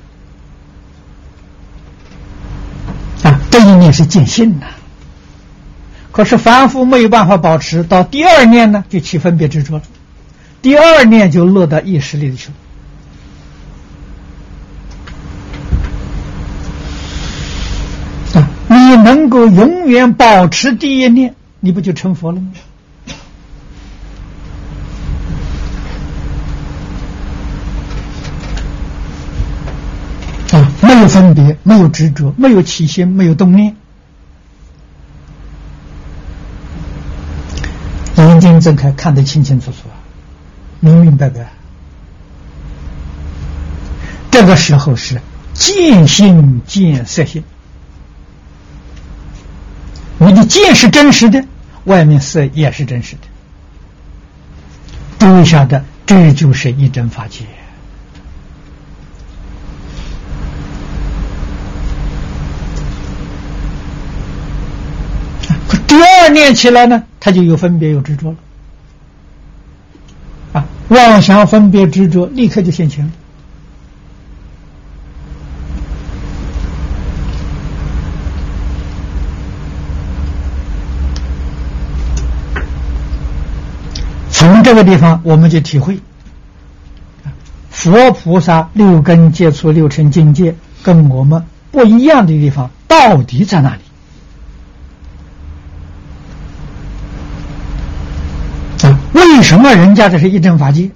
啊，这一念是见性呐。可是凡夫没有办法保持，到第二念呢，就起分别执着了，第二念就落到意识里去了。你能够永远保持第一念，你不就成佛了吗？啊，没有分别，没有执着，没有起心，没有动念，眼睛睁开看得清清楚楚，明明白白。这个时候是见心见色心。你的见是真实的，外面色也是真实的。注意晓得，这就是一真法界。第二念起来呢，他就有分别有执着了。啊，妄想分别执着，立刻就现前。这个地方，我们就体会，佛菩萨六根接触六尘境界，跟我们不一样的地方，到底在哪里？啊，为什么人家这是一真法界？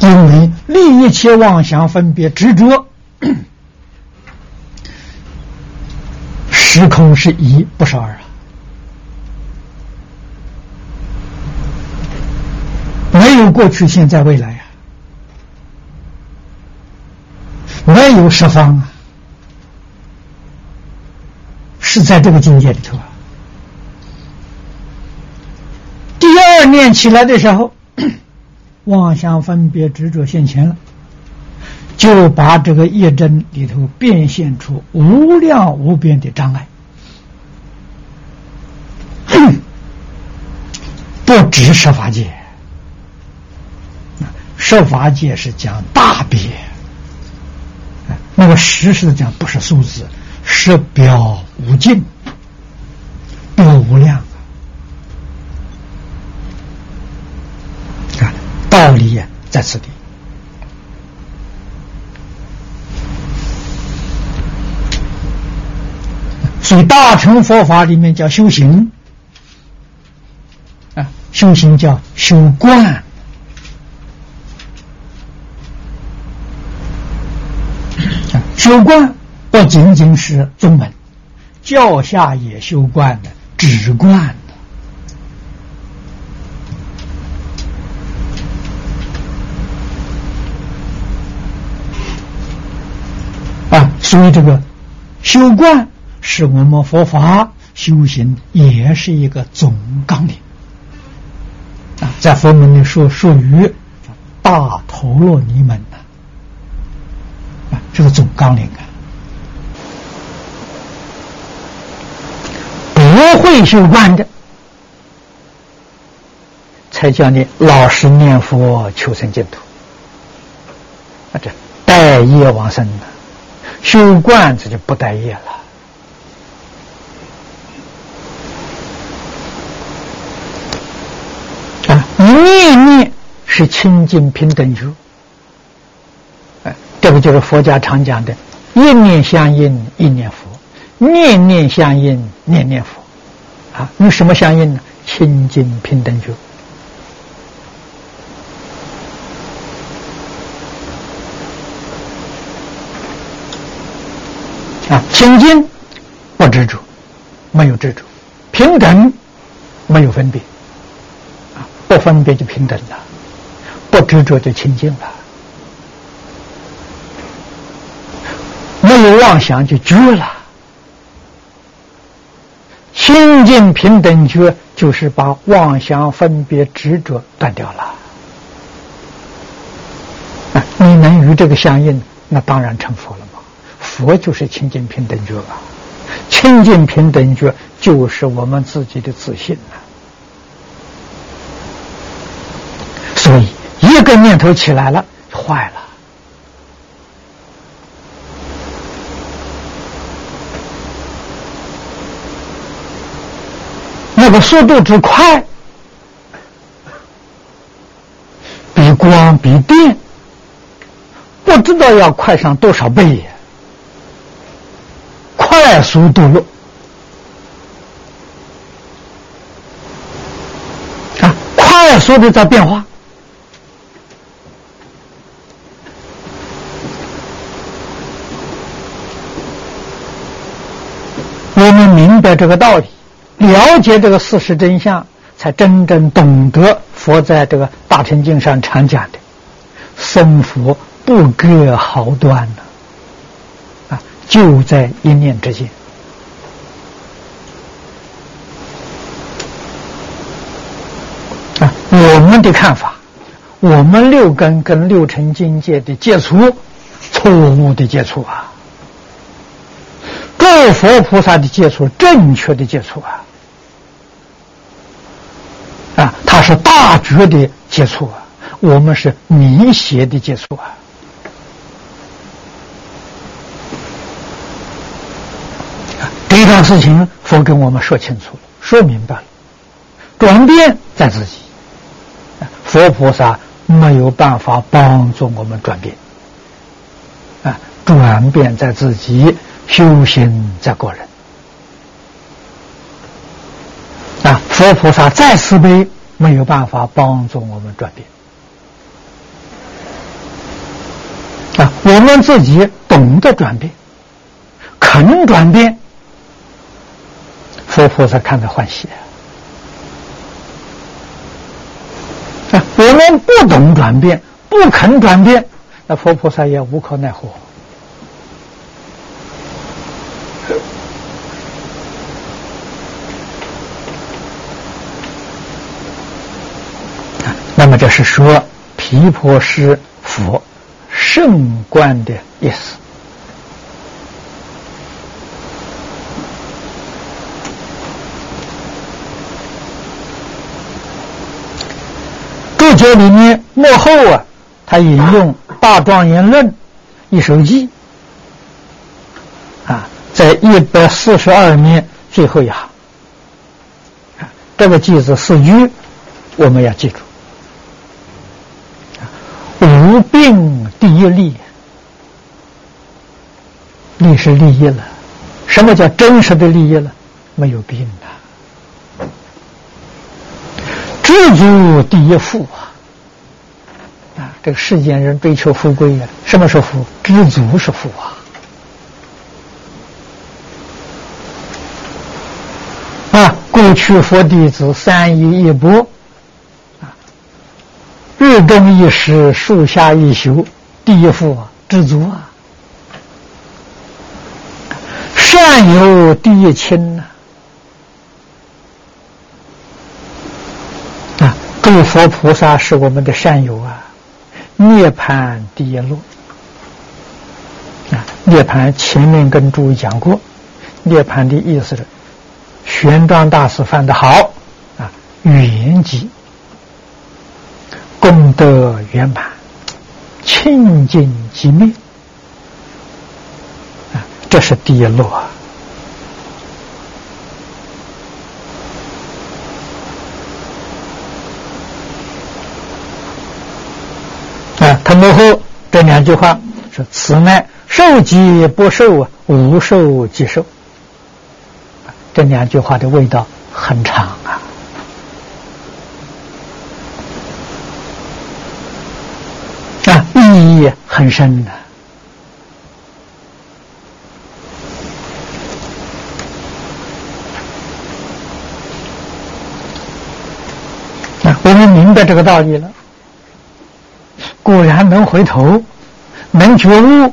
因为利一切妄想分别执着，时空是一，不是二啊。没有过去、现在、未来呀，没有十方啊，是在这个境界里头啊。第二念起来的时候，[CLEARS THROAT] 妄想分别执着现前了，就把这个业真里头变现出无量无边的障碍，[CLEARS THROAT] 不止是法界。十法界是讲大别，那个实是讲不是数字，是表无尽，表无量啊！道理呀，在此地。所以大乘佛法里面叫修行啊，修行叫修观。修观不仅仅是宗门，教下也修观的，止观的啊。所以这个修观是我们佛法修行也是一个总纲领啊，在佛门里说属于大陀罗尼门的。这个总纲领啊，不会修观的，才叫你老实念佛求生净土。啊，这待业往生的，修观这就不待业了。啊，念念是清净平等觉。这个就是佛家常讲的“一念相应，一念佛；念念相应，念念佛”。啊，与什么相应呢？清净平等觉。啊，清净不执着，没有执着；平等没有分别。啊，不分别就平等了，不执着就清净了。没有妄想就绝了，清净平等觉就是把妄想分别执着断掉了。你能与这个相应，那当然成佛了嘛。佛就是清净平等觉啊，清净平等觉就是我们自己的自信了。所以一个念头起来了，坏了。那个速度之快，比光比电，不知道要快上多少倍呀！快速度落啊，快速的在变化。我们明白这个道理。了解这个事实真相，才真正懂得佛在这个大乘经上常讲的“生佛不隔毫端”呢，啊，就在一念之间。啊，我们的看法，我们六根跟六尘境界的接触，错误的接触啊。诸佛菩萨的接触，正确的接触啊。啊，他是大觉的接触啊，我们是迷邪的接触啊。这桩事情，佛跟我们说清楚了，说明白了，转变在自己。佛菩萨没有办法帮助我们转变，啊转变在自己，修行在个人。啊，佛菩萨再慈悲，没有办法帮助我们转变。啊，我们自己懂得转变，肯转变，佛菩萨看着欢喜。啊，我们不懂转变，不肯转变，那佛菩萨也无可奈何。那么这是说毗婆师佛圣观的意思。注解里面幕后啊，他引用《大庄严论》一首偈啊，在一百四十二面最后一行，啊，这个句子四句，我们要记住：无病第一利，利是利益了。什么叫真实的利益了？没有病啊。知足第一富啊！啊，这个世间人追求富贵呀，什么是富？知足是富啊！啊，过去佛弟子三衣一钵，日中一食，树下一宿，第一富啊，知足啊！善有第一亲呐！啊诸佛菩萨是我们的善友啊！涅盘第一路啊！涅盘前面跟诸位讲过，涅盘的意思是玄奘大师翻的好啊，圆寂，功德圆满，清净寂灭啊！这是第一路啊！他幕后这两句话说：“此乃受即不受啊，无受即受。”这两句话的味道很长，啊，很深的。啊，我们明白这个道理了。果然能回头，能觉悟，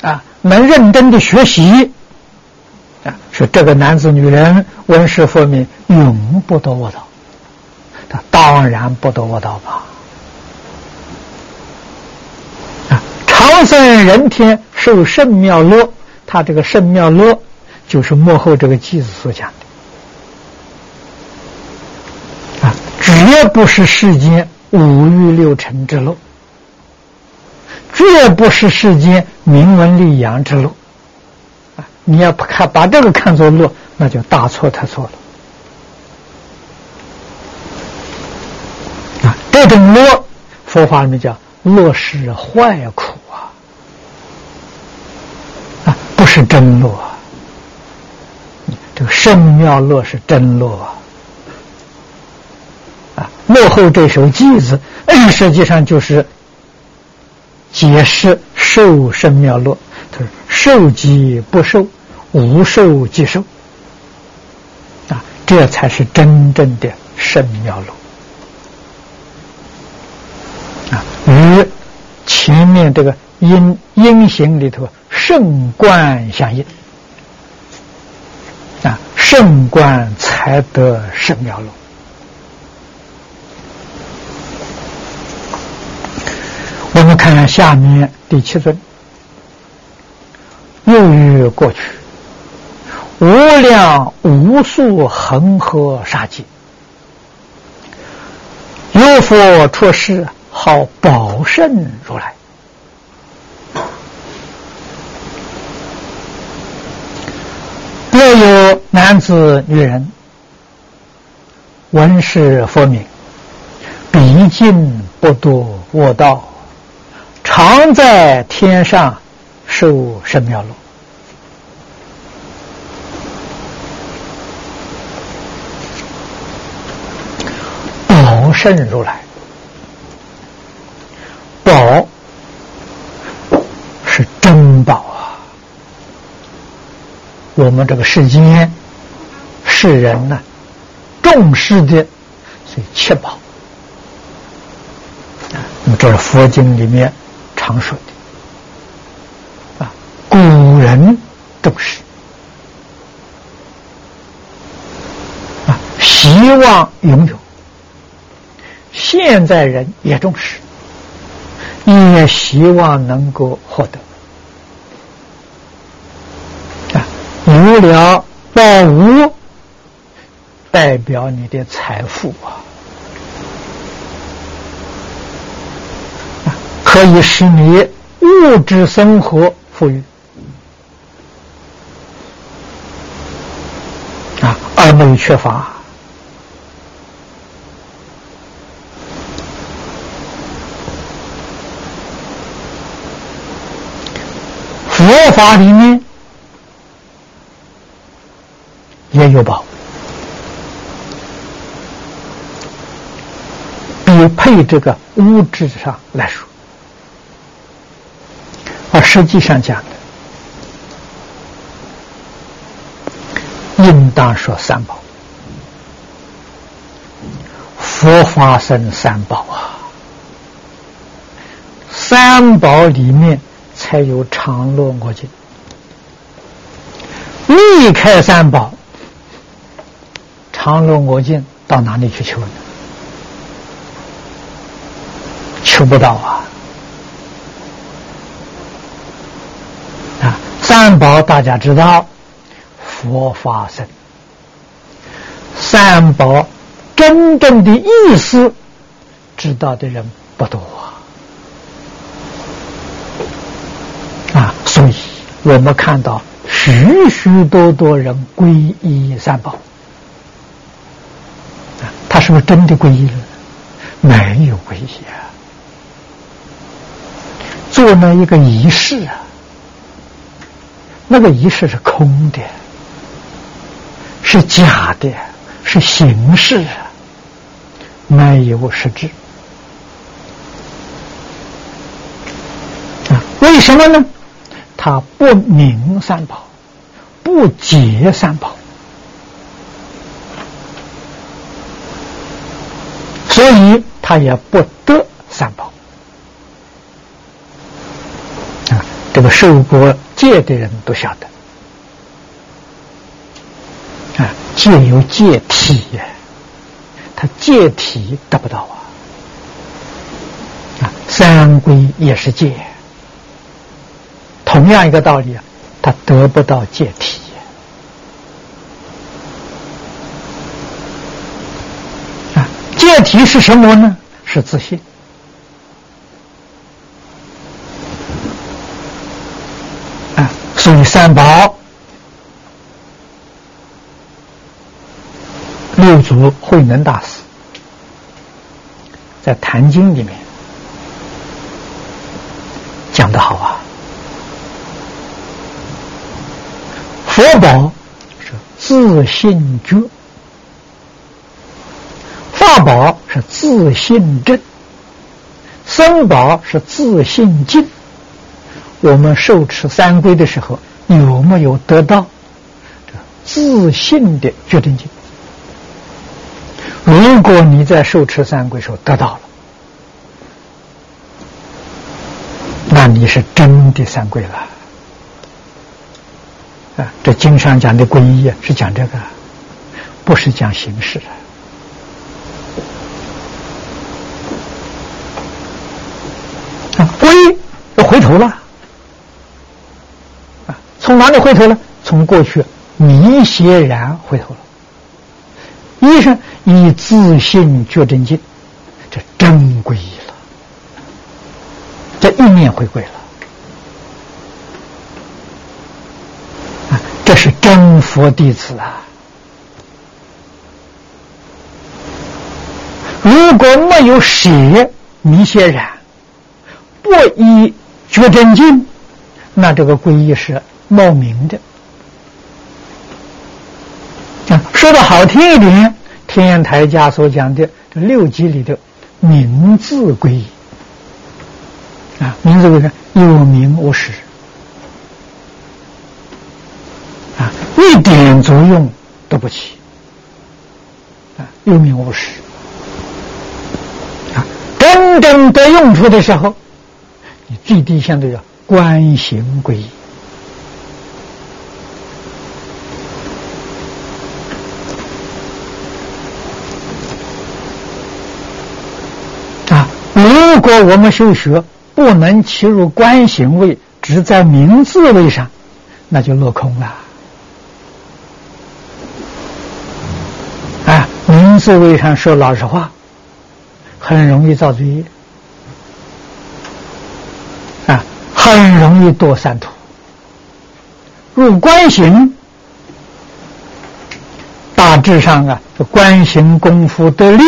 啊，能认真的学习，啊，说这个男子女人闻是佛名，永不得我道。他当然不得我道吧？啊，长生人天受圣妙乐，他这个圣妙乐，就是幕后这个句子所讲的，啊，绝不是世间五欲六尘之乐。绝不是世间名闻利养之路，啊！你要看把这个看作乐，那就大错特错了。啊，这种乐，佛法里面叫乐是坏苦啊，啊，不是真落啊。这个圣妙乐是真落啊，啊，幕后这首偈子，实际上就是。解释受圣妙乐，他说：“受即不受，无受即受。”啊，这才是真正的圣妙乐啊，与前面这个因因行里头圣观相应啊，圣观才得圣妙路。我们看下面第七尊，又于过去，无量无数恒河沙界，有佛出世，号宝胜如来。有男子女人，闻是佛名，毕竟不堕恶道。常在天上受生妙乐。宝圣如来，宝是珍宝啊！我们这个世间世人呢，重视的所以七宝啊。那么这是佛经里面常说的啊，古人重视啊，希望拥有。现在人也重视，也希望能够获得啊！有了宝物，代表你的财富啊，可以使你物质生活富裕啊，而没有缺乏。佛法里面也有宝，比配这个物质上来说，而实际上讲的，应当说三宝，佛法生三宝啊，三宝里面。才有常乐我净，离开三宝，常乐我净到哪里去求呢？求不到啊！啊，三宝大家知道，佛法僧，三宝真正的意思，知道的人不多啊。啊。所以，我们看到许许多多人皈依三宝，是不是真的皈依了？没有皈依啊，做了一个仪式啊，那个仪式是空的，是假的，是形式啊，没有实质啊？为什么呢？他不明三宝，不解三宝，所以他也不得三宝。啊，这个受过戒的人都晓得，啊，戒有戒体，他戒体得不到啊，啊，三归也是戒。同样一个道理啊，他得不到解体啊！解体是什么呢？是自信啊！所以三宝六祖慧能大师在《坛经》里面讲的好啊。佛宝是自信觉，宝是自信正，僧宝是自信净。我们受持三规的时候，有没有得到这自信的决定性？如果你在受持三规时候得到了，那你是真的三规了。啊，这经上讲的皈依啊，是讲这个，不是讲形式的，皈要回头了啊，从哪里回头呢？从过去迷邪然回头了。一是以自信觉真经，这真皈依了，这一念回归了。这是真佛弟子啊！如果没有舍迷邪染，不依觉真经，那这个皈依是冒名的。啊，说的好听一点，天台家所讲的这六级里的名字皈依，啊，名字为啥？有名无实，啊，一点作用都不起，啊，有名无实，啊，真正得用处的时候，你最低限度要观行归依。啊，如果我们修学不能切入观行位，只在名字位上，那就落空了。啊，名字位上说老实话，很容易造罪。业，很容易堕三途。入观行，大致上啊，这观行功夫得力。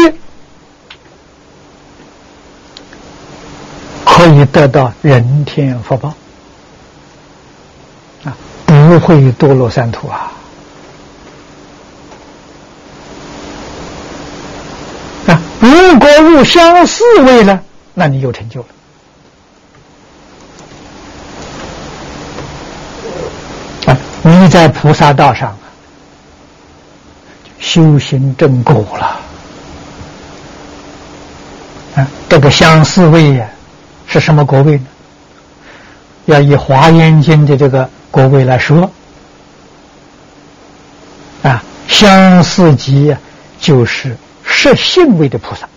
可以得到人天福报啊，不会堕落三途啊！啊，如果入相似位了，那你有成就了你在菩萨道上，修行正果了啊！这个相似位呀。是什么国位呢？要以《华严经》的这个国位来说，啊，相似级就是摄性位的菩萨，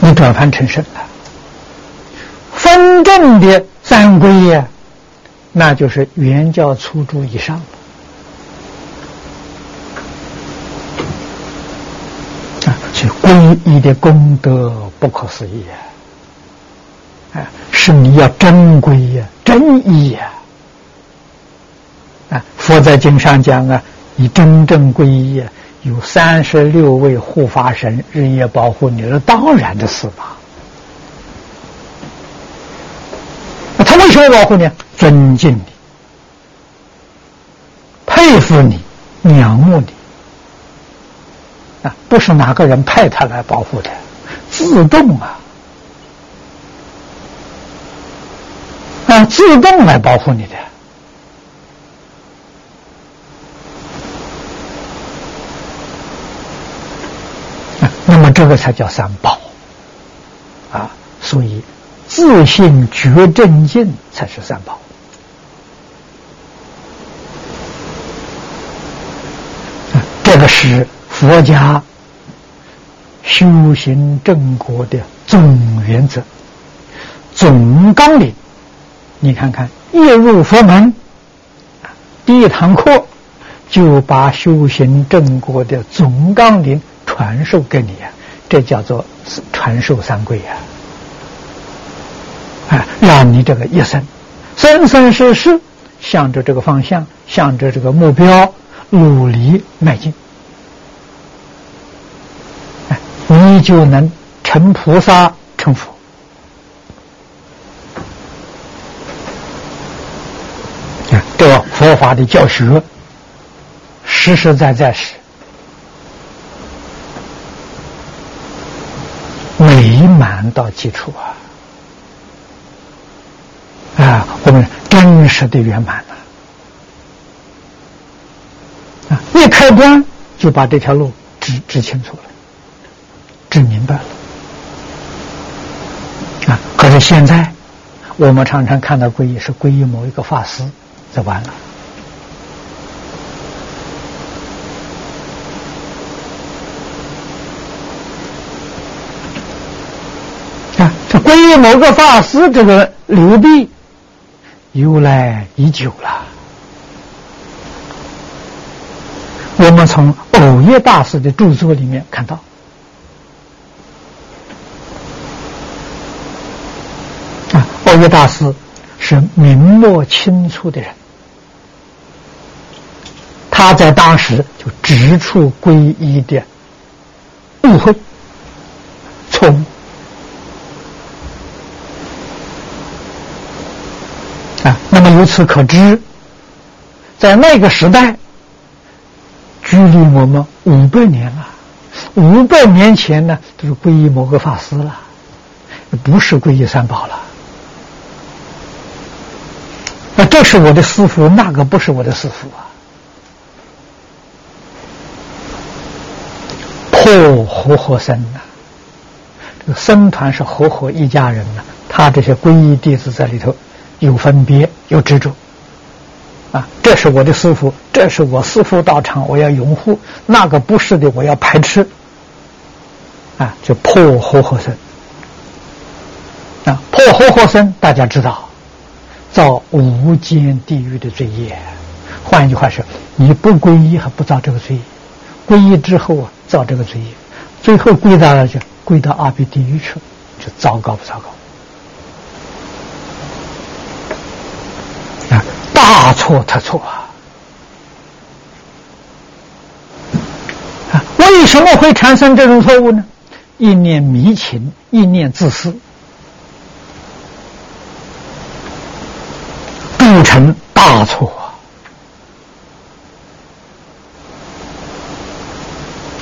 你转凡成圣了。分正的三归呀，那就是原教初住以上。皈依的功德不可思议啊！是你要真皈呀，真依呀！啊，佛在经上讲啊，你真正皈依，有三十六位护法神日夜保护你，那当然的事吧？他为什么保护你？尊敬你，佩服你，仰慕你。啊，不是哪个人派他来保护的，自动啊，啊，自动来保护你的。那么这个才叫三宝，啊，所以自信觉正见才是三宝。这个是。佛家修行正果的总原则、总纲领，你看看，一入佛门，第一堂课就把修行正果的总纲领传授给你啊，这叫做传授三规呀！啊，让你这个一生生生世世向着这个方向，向着这个目标努力迈进。你就能成菩萨成佛！这佛法的教学，实实在在是美满到基础啊！啊，我们真实的圆满了啊！一开端就把这条路指指清楚了。指明白了啊！可是现在，我们常常看到皈依是皈依某一个法师，就完了啊！这皈依某个法师，这个流弊由来已久了。我们从偶叶大师的著作里面看到。这位大师是明末清初的人，他在当时就指出皈依的误会、错误由此可知，在那个时代，距离我们五百年了。五百年前呢，都是皈依某个法师了，不是皈依三宝了。那这是我的师傅，那个不是我的师傅啊。破活活僧呐，这个僧团是活活一家人呐。他这些皈依弟子在里头有分别，有执着啊。这是我的师傅，这是我师傅道场，我要拥护；那个不是的，我要排斥。啊，就破活活僧啊，破活活僧，大家知道，造无间地狱的罪业。换一句话说，你不皈依还不造这个罪业，皈依之后啊，造这个罪业，最后归到了就归到阿鼻地狱去了，就糟糕不糟糕？大错特错啊！为什么会产生这种错误呢？一念迷情，一念自私，铸成大错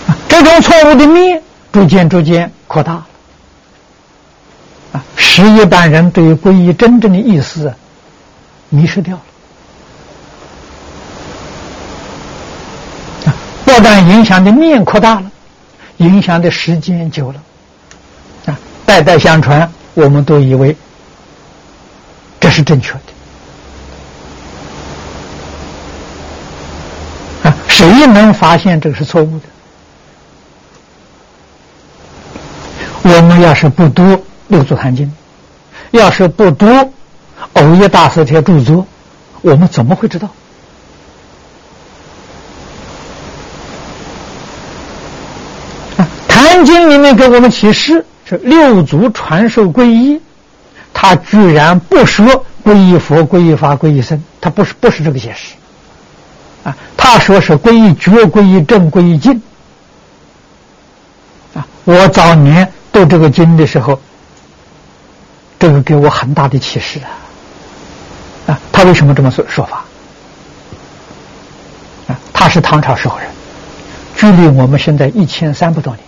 啊！这种错误的面逐渐逐渐扩大了啊！使一般人对于皈依真正的意思迷失掉了不但影响的面扩大了。影响的时间久了，啊，代代相传，我们都以为这是正确的。啊，谁能发现这个是错误的？我们要是不读《六祖坛经》，要是不读偶一大师这著作，我们怎么会知道？经里面给我们启示是六祖传授皈依，他居然不说皈依佛、皈依法、皈依僧，他不是不是这个解释啊？他说是皈依觉、皈依正、皈依净啊！我早年读这个经的时候，这个给我很大的启示啊！啊，他为什么这么说说法？啊，他是唐朝时候人，距离我们现在一千三百多年。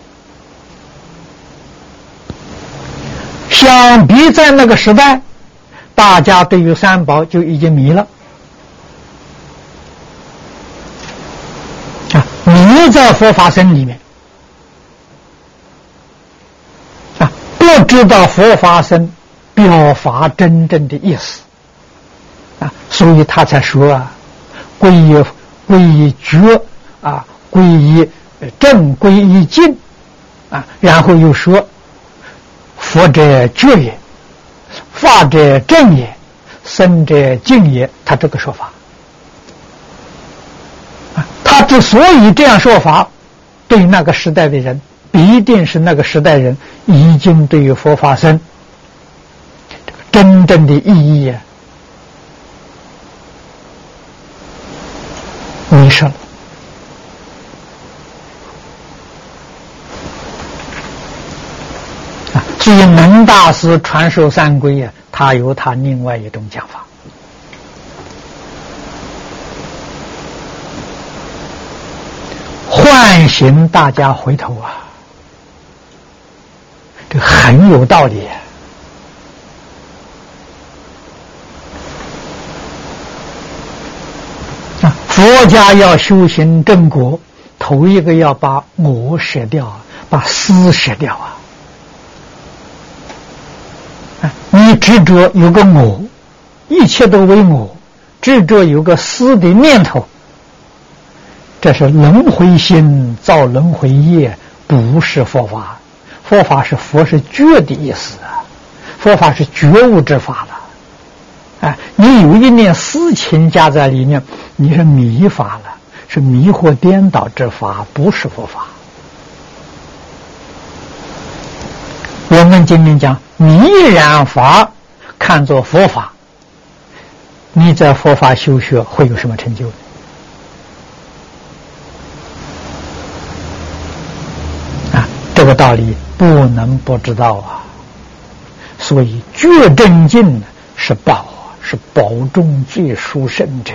想必在那个时代，大家对于三宝就已经迷了。啊，迷在佛法僧里面。啊，不知道佛法僧表法真正的意思。啊，所以他才说啊，皈依皈依觉啊，皈依正，皈依净啊，然后又说。佛者觉也，法者正也，僧者净也。他这个说法，他之所以这样说法，对那个时代的人，必定是那个时代人已经对于佛法僧真正的意义啊迷失了。所以，能大师传授三规啊，他有他另外一种讲法，唤醒大家回头啊，这很有道理啊！佛家要修行正果，头一个要把我舍掉，把私舍掉啊。你执着有个我，一切都为我，执着有个私的念头，这是轮回心造轮回业，不是佛法。佛法是佛是觉的意思啊，佛法是觉悟之法了。哎，你有一念私情加在里面，你是迷法了，是迷惑颠倒之法，不是佛法。我们今天讲。迷染法看作佛法，你在佛法修学会有什么成就？啊，这个道理不能不知道啊。所以觉正净是宝，是宝中最殊胜者。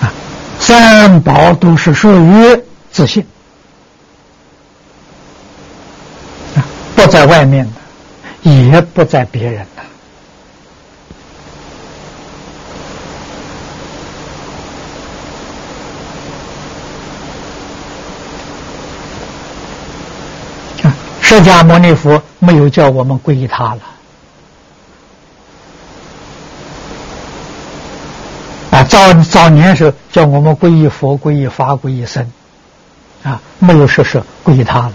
啊，三宝都是属于自信，不在外面的，也不在别人的。释迦牟尼佛没有叫我们皈依他了啊！早早年时候叫我们皈依佛、皈依法、皈依僧啊，没有说是皈依他了。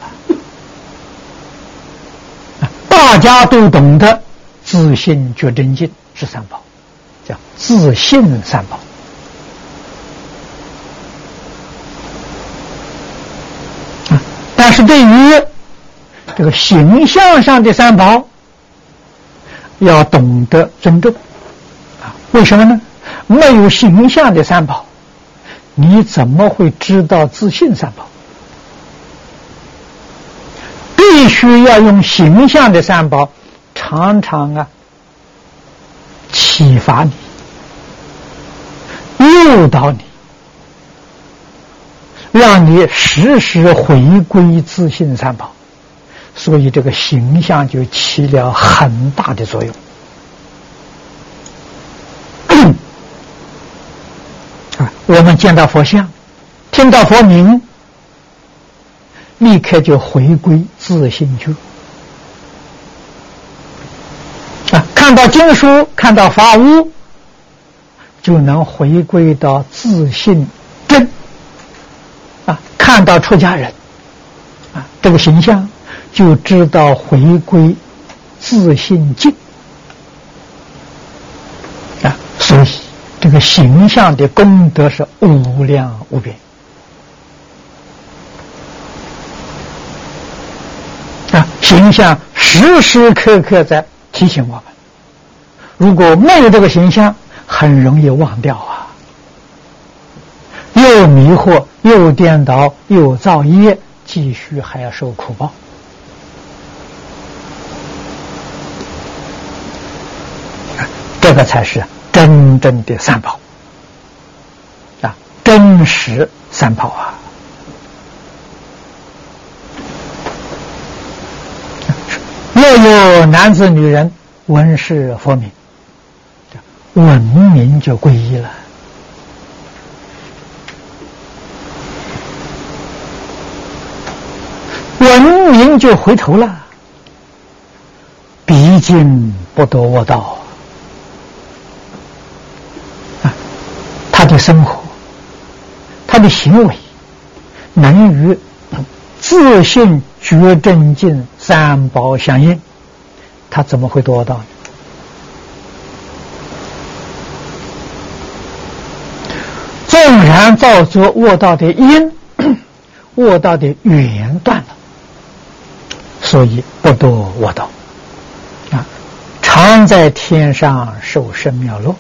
大家都懂得自信觉真经是三宝，叫自信三宝啊。但是对于这个形象上的三宝，要懂得尊重啊？为什么呢？没有形象的三宝，你怎么会知道自信三宝？必须要用形象的三宝，常常啊启发你、诱导你，让你时时回归自信三宝。所以，这个形象就起了很大的作用。[COUGHS] 啊，我们见到佛像，听到佛名，立刻就回归自信觉。啊，看到经书，看到法物，就能回归到自信真。啊，看到出家人，啊，这个形象。就知道回归自信境啊，所以这个形象的功德是无量无边形象时时刻刻在提醒我们，如果没有这个形象，很容易忘掉啊，又迷惑，又颠倒，又造业，继续还要受苦报。这个才是真正的三宝啊，真实三宝啊！有男子、女人闻是佛名，闻名就皈依了；闻名就回头了，毕竟不得我道。他的生活，他的行为能与自信觉正境三宝相应，他怎么会做到？纵然造作卧道的因，[CLEARS THROAT] 卧道的缘断了，所以不堕卧道啊，常在天上受生妙乐。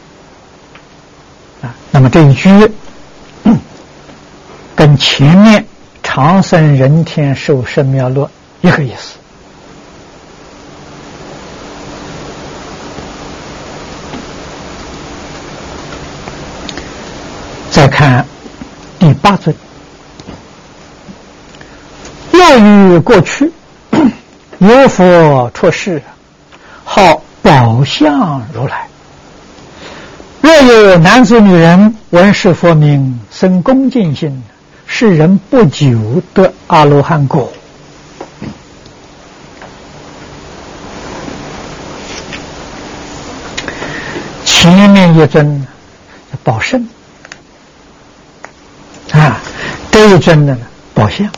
啊，那么这一句 [CLEARS THROAT] 跟前面长生人天受生妙乐一个意思。再看第八尊，若于过去 [CLEARS THROAT] 有佛出世，号宝相如来。若有男子女人闻是佛名，生恭敬心，是人不久得阿罗汉果。前面一尊宝圣啊，这一尊的呢宝相，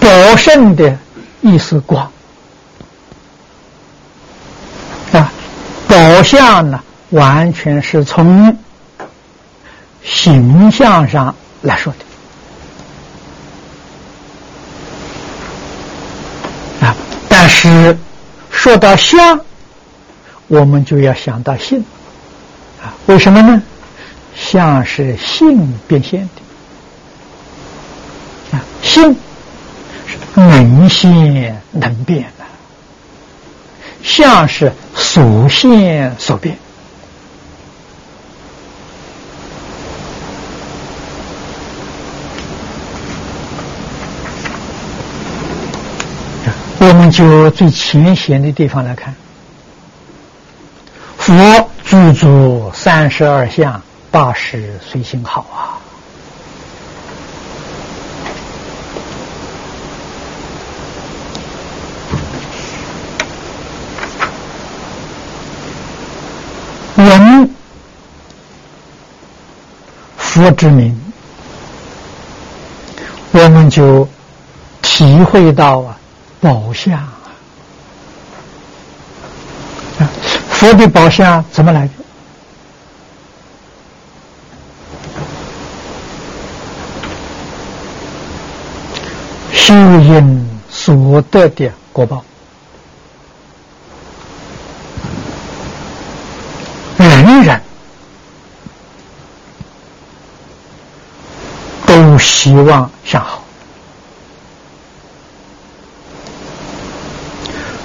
宝圣的意思光。宝相呢，完全是从形象上来说的啊。但是说到相，我们就要想到性啊。为什么呢？相是性变现的啊，性是能现能变的，相是所现所变。我们就最浅显的地方来看，佛具足三十二相，八十随行好啊。闻佛之名，我们就体会到啊。宝相啊，佛的宝相怎么来的？修因所得的果报，人人都希望向好。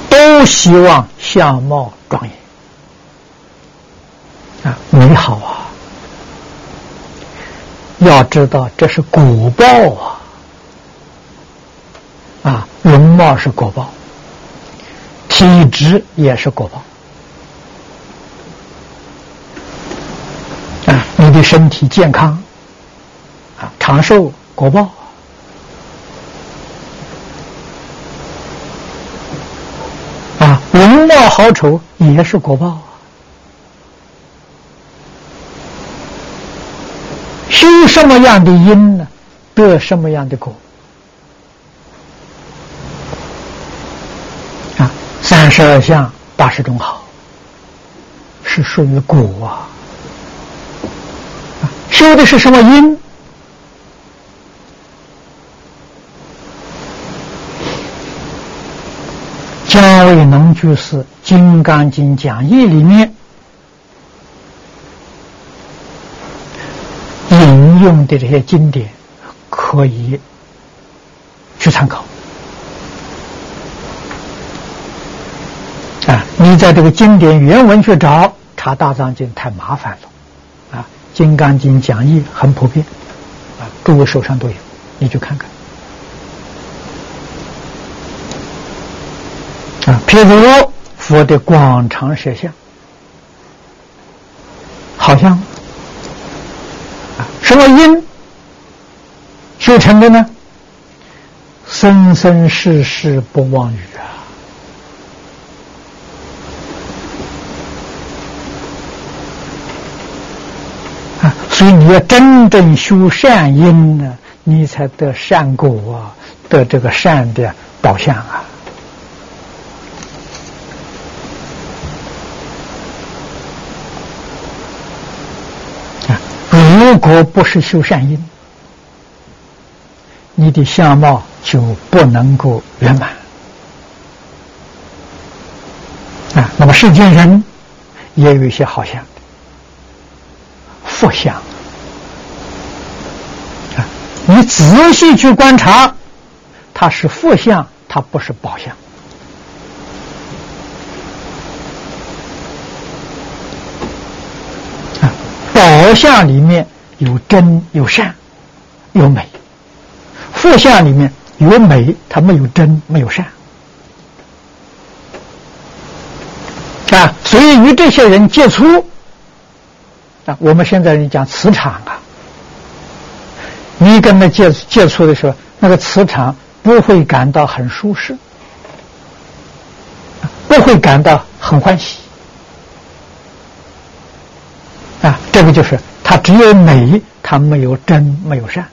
都希望相貌庄严，美好啊！要知道这是果报啊！啊，容貌是果报，体质也是果报啊！你的身体健康啊，长寿果报。啊容貌好丑也是果报啊！修什么样的因呢？得什么样的果？啊，三十二相八十种好，是属于果啊！修的是什么因？姜维能居士《金刚经》讲义里面引用的这些经典，可以去参考。啊，你在这个经典原文去找查《大藏经》太麻烦了。啊，《金刚经》讲义很普遍，啊，诸位手上都有，你去看看。啊，譬如佛的广长舌相，好像啊，什么因修成的呢？生生世世不忘语啊！啊，所以你要真正修善因呢，你才得善果啊，得这个善的宝相啊。如果不是修善因，你的相貌就不能够圆满啊。那么世间人也有一些好相，福相啊。你仔细去观察，它是福相，它不是宝相。啊，宝相里面。有真有善，有美。佛像里面有美，它没有真，没有善。啊，所以与这些人接触，啊，我们现在人讲磁场啊，你跟他接接触的时候，那个磁场不会感到很舒适，不会感到很欢喜。啊，这个就是。它只有美，它没有真，没有善。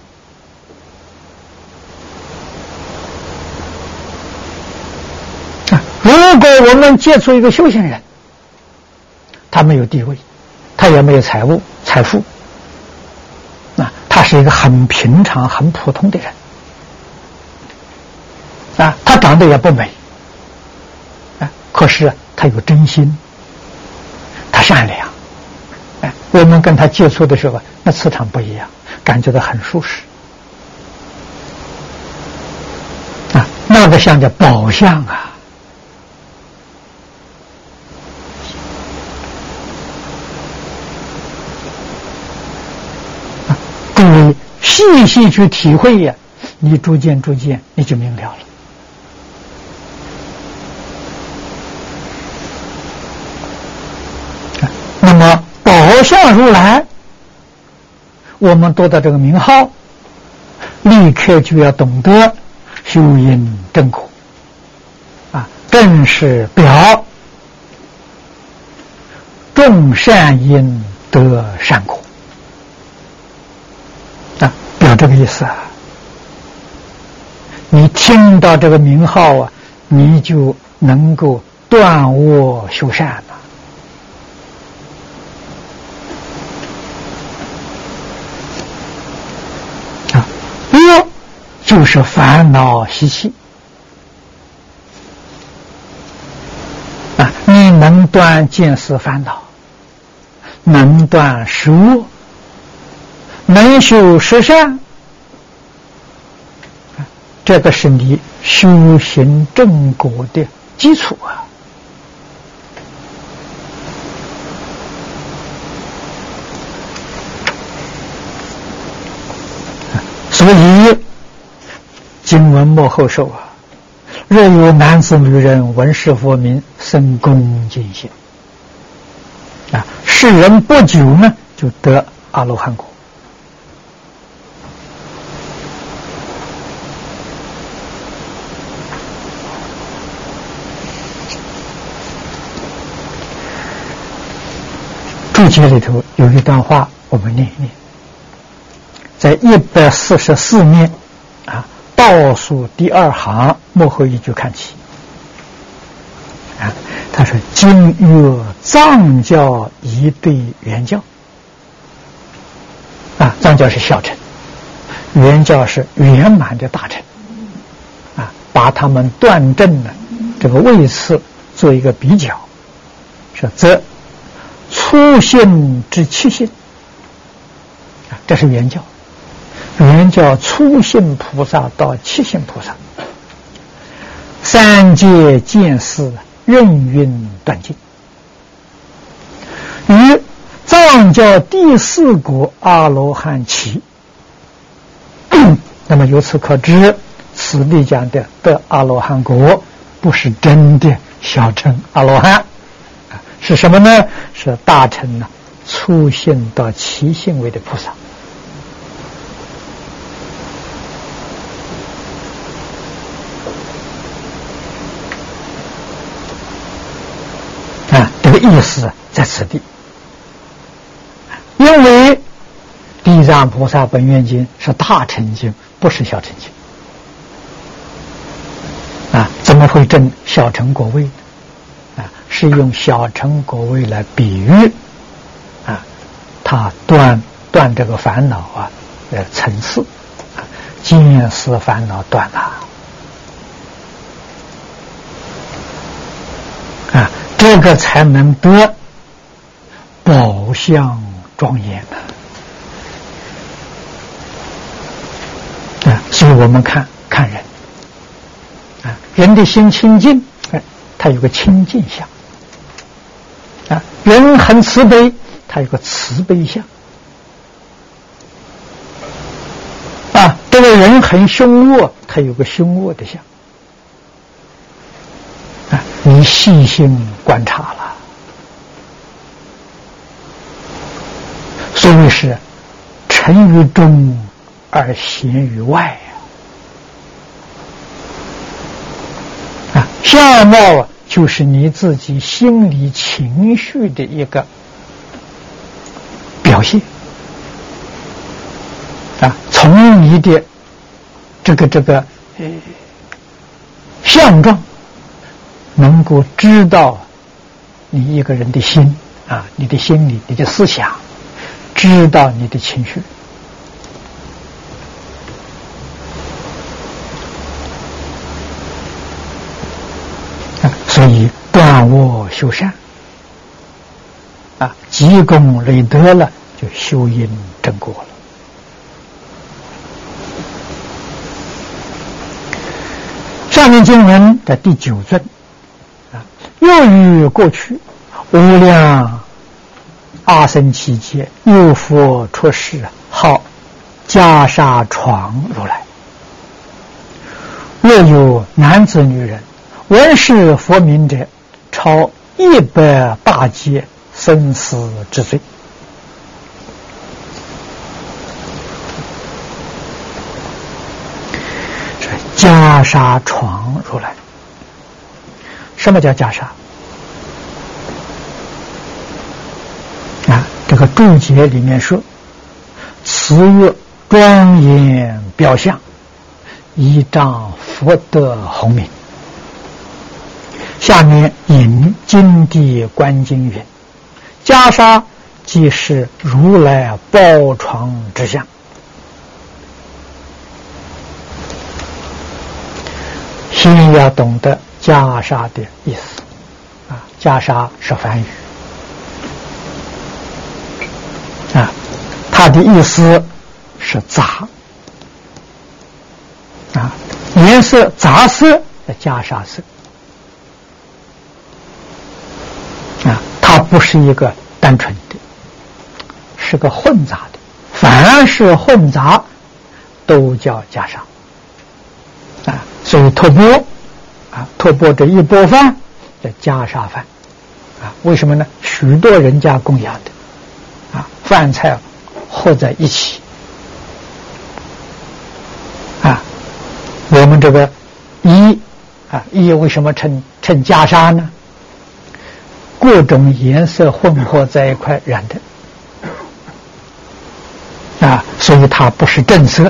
啊，如果我们接触一个修行人，他没有地位，他也没有财物、财富，啊，他是一个很平常、很普通的人，啊，他长得也不美，啊，可是他有真心，他善良。我们跟他接触的时候，那磁场不一样，感觉到很舒适啊。那个像叫宝相啊！注意细细去体会呀，你逐渐逐渐你就明了了。那么宝相如来，我们读到这个名号，立刻就要懂得。修因正果，啊，正是表种善因得善果，啊，表这个意思啊。你听到这个名号啊，你就能够断恶修善了，啊，恶。就是烦恼习气啊！你能断见思烦恼，能断食恶，能修十善，这个是你修行正果的基础啊！所以。经文幕后说啊，若有男子女人闻是佛名，生恭敬心，啊，世人不久呢，就得阿罗汉果。注解里头有一段话，我们念一念，在一百四十四面。倒数第二行幕后一句看起，啊，他说：“今曰藏教一对原教，啊，藏教是小乘，原教是圆满的大乘，啊，把他们断正的这个位次做一个比较，说则粗信之七信，啊，这是原教。”原叫初信菩萨到七信菩萨，三界见识任运断尽，与藏教第四国阿罗汉齐。[CLEARS THROAT] 那么由此可知，此地讲的得阿罗汉果，不是真的小乘阿罗汉，是什么呢？是大乘呢，初信到七信位的菩萨。意思在此地，因为《地藏菩萨本愿经》是大乘经，不是小乘经啊，怎么会证小乘果位？啊，是用小乘果位来比喻啊，他断断这个烦恼啊，呃，层次啊，经验思烦恼断了啊。这个才能得宝相庄严的啊！所以我们看看人啊，人的心清净，哎，他有个清净相啊；人很慈悲，他有个慈悲相啊；这个人很凶恶，他有个凶恶的相。啊你细心观察了，所以是沉于中而显于外啊！啊，相貌就是你自己心理情绪的一个表现啊，从你的这个这个呃相状。能够知道你一个人的心啊，你的心理，你的思想，知道你的情绪，所以断恶修善啊，积功累德了，就修因正果了。上面经文的第九卷，又于过去无量阿僧祇劫有佛出世，号袈裟床如来。若有男子女人闻是佛名者，超一百大劫生死之罪。袈裟床如来，什么叫袈裟？啊，这个注解里面说：“此曰庄严表象，依仗福德宏名。”下面引金地观经云：“袈裟即是如来宝床之相。”先要懂得袈裟的意思，啊，袈裟是梵语，啊，它的意思是杂，啊，颜色杂色的袈裟色，啊，它不是一个单纯的，是个混杂的，凡是混杂都叫袈裟。啊所以托钵啊，托钵这一钵饭叫袈裟饭啊。为什么呢？许多人家供养的啊，饭菜和在一起啊。我们这个衣啊，衣为什么称称袈裟呢？各种颜色混合在一块染的啊，所以它不是正色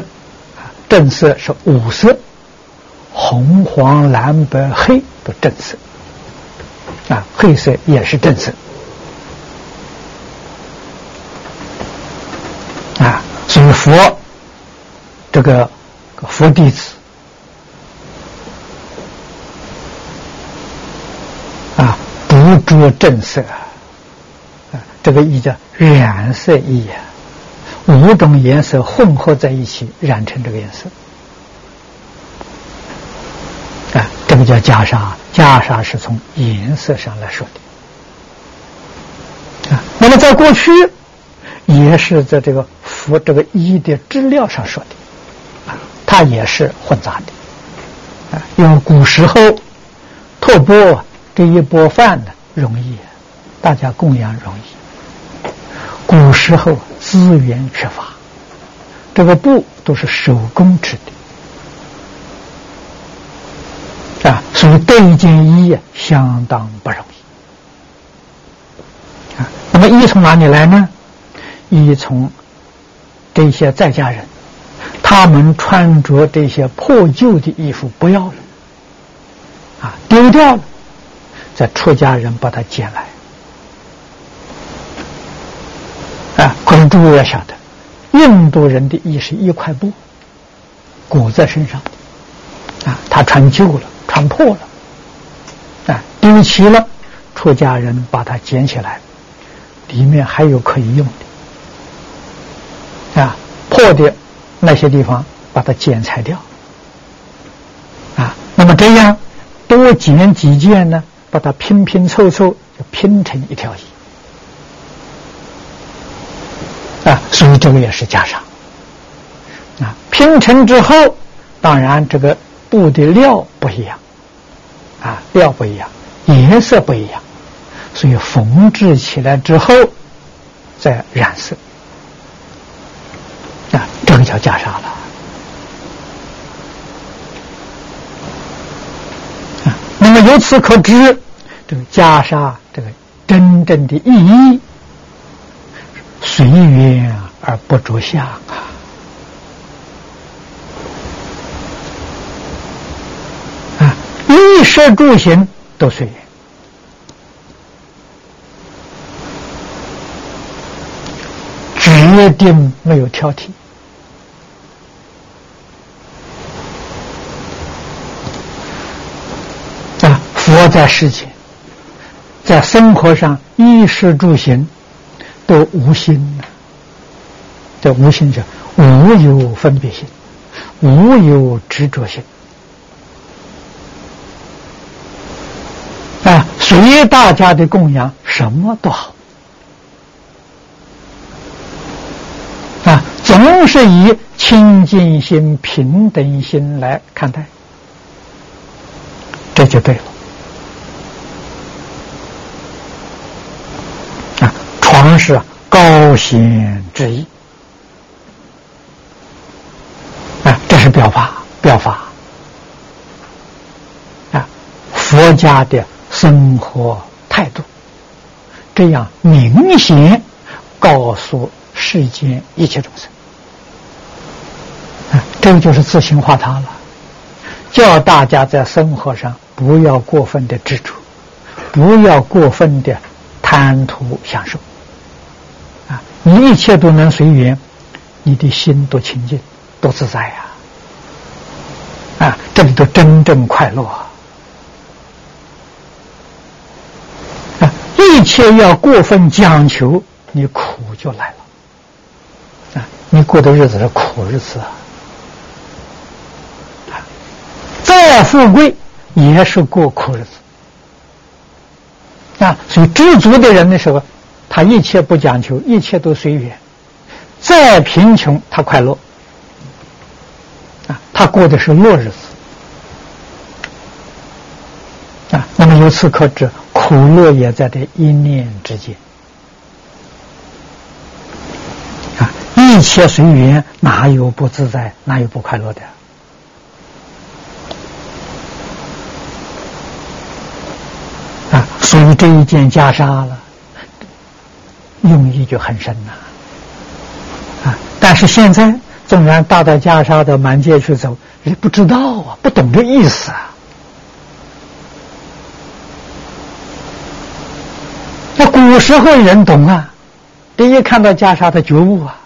啊，正色是五色。红、黄、蓝、白、黑都正色，啊，黑色也是正色，啊，所以佛这个佛弟子啊，不着正色啊，这个意叫染色意啊，五种颜色混合在一起染成这个颜色。啊这个叫袈裟，袈裟是从颜色上来说的啊。那么在过去，也是在这个服这个衣的质料上说的啊，它也是混杂的啊。因为古时候托钵这一钵饭呢容易，大家供养容易。古时候资源缺乏，这个布都是手工织的。啊，所以这一件衣相当不容易啊。那么衣从哪里来呢？衣从这些在家人，他们穿着这些破旧的衣服不要了，啊，丢掉了，在出家人把它捡来。啊，可能诸位要晓得，印度人的衣是一块布裹在身上，啊，他穿旧了。穿破了，啊，丢弃了，出家人把它捡起来，里面还有可以用的，啊，破的那些地方把它剪裁掉，啊，那么这样多剪几件呢，把它拼拼凑凑就拼成一条衣，啊，所以这个也是袈裟，啊，拼成之后，当然这个。布的料不一样，啊，料不一样，颜色不一样，所以缝制起来之后再染色，啊，这个叫袈裟了。那么由此可知，这个袈裟这个真正的意义，随缘而不着相啊。衣食住行都随缘，决定没有挑剔。啊，佛在世间，在生活上衣食住行都无心这无心者无有分别心，无有执着心。随大家的供养，什么都好啊，总是以清净心、平等心来看待，这就对了。啊，床是高显之意啊，这是表法，表法啊，佛家的。生活态度，这样明显告诉世间一切众生，啊，这个就是自行化他了。叫大家在生活上不要过分的执着，不要过分的贪图享受，啊，你一切都能随缘，你的心多清净，多自在呀，啊，这里头真正快乐。啊一切要过分讲求，你苦就来了。啊，你过的日子是苦日子啊！再富贵也是过苦日子。啊，所以知足的人的时候，他一切不讲求，一切都随缘。再贫穷，他快乐。啊，他过的是乐日子。啊，那么由此可知。苦乐也在这一念之间啊！一切随缘，哪有不自在，哪有不快乐的啊？所以这一件袈裟了，用意就很深呐啊！但是现在，纵然大到袈裟的满街去走，人不知道啊，不懂这意思啊。那古时候人懂啊，第一看到袈裟的觉悟啊，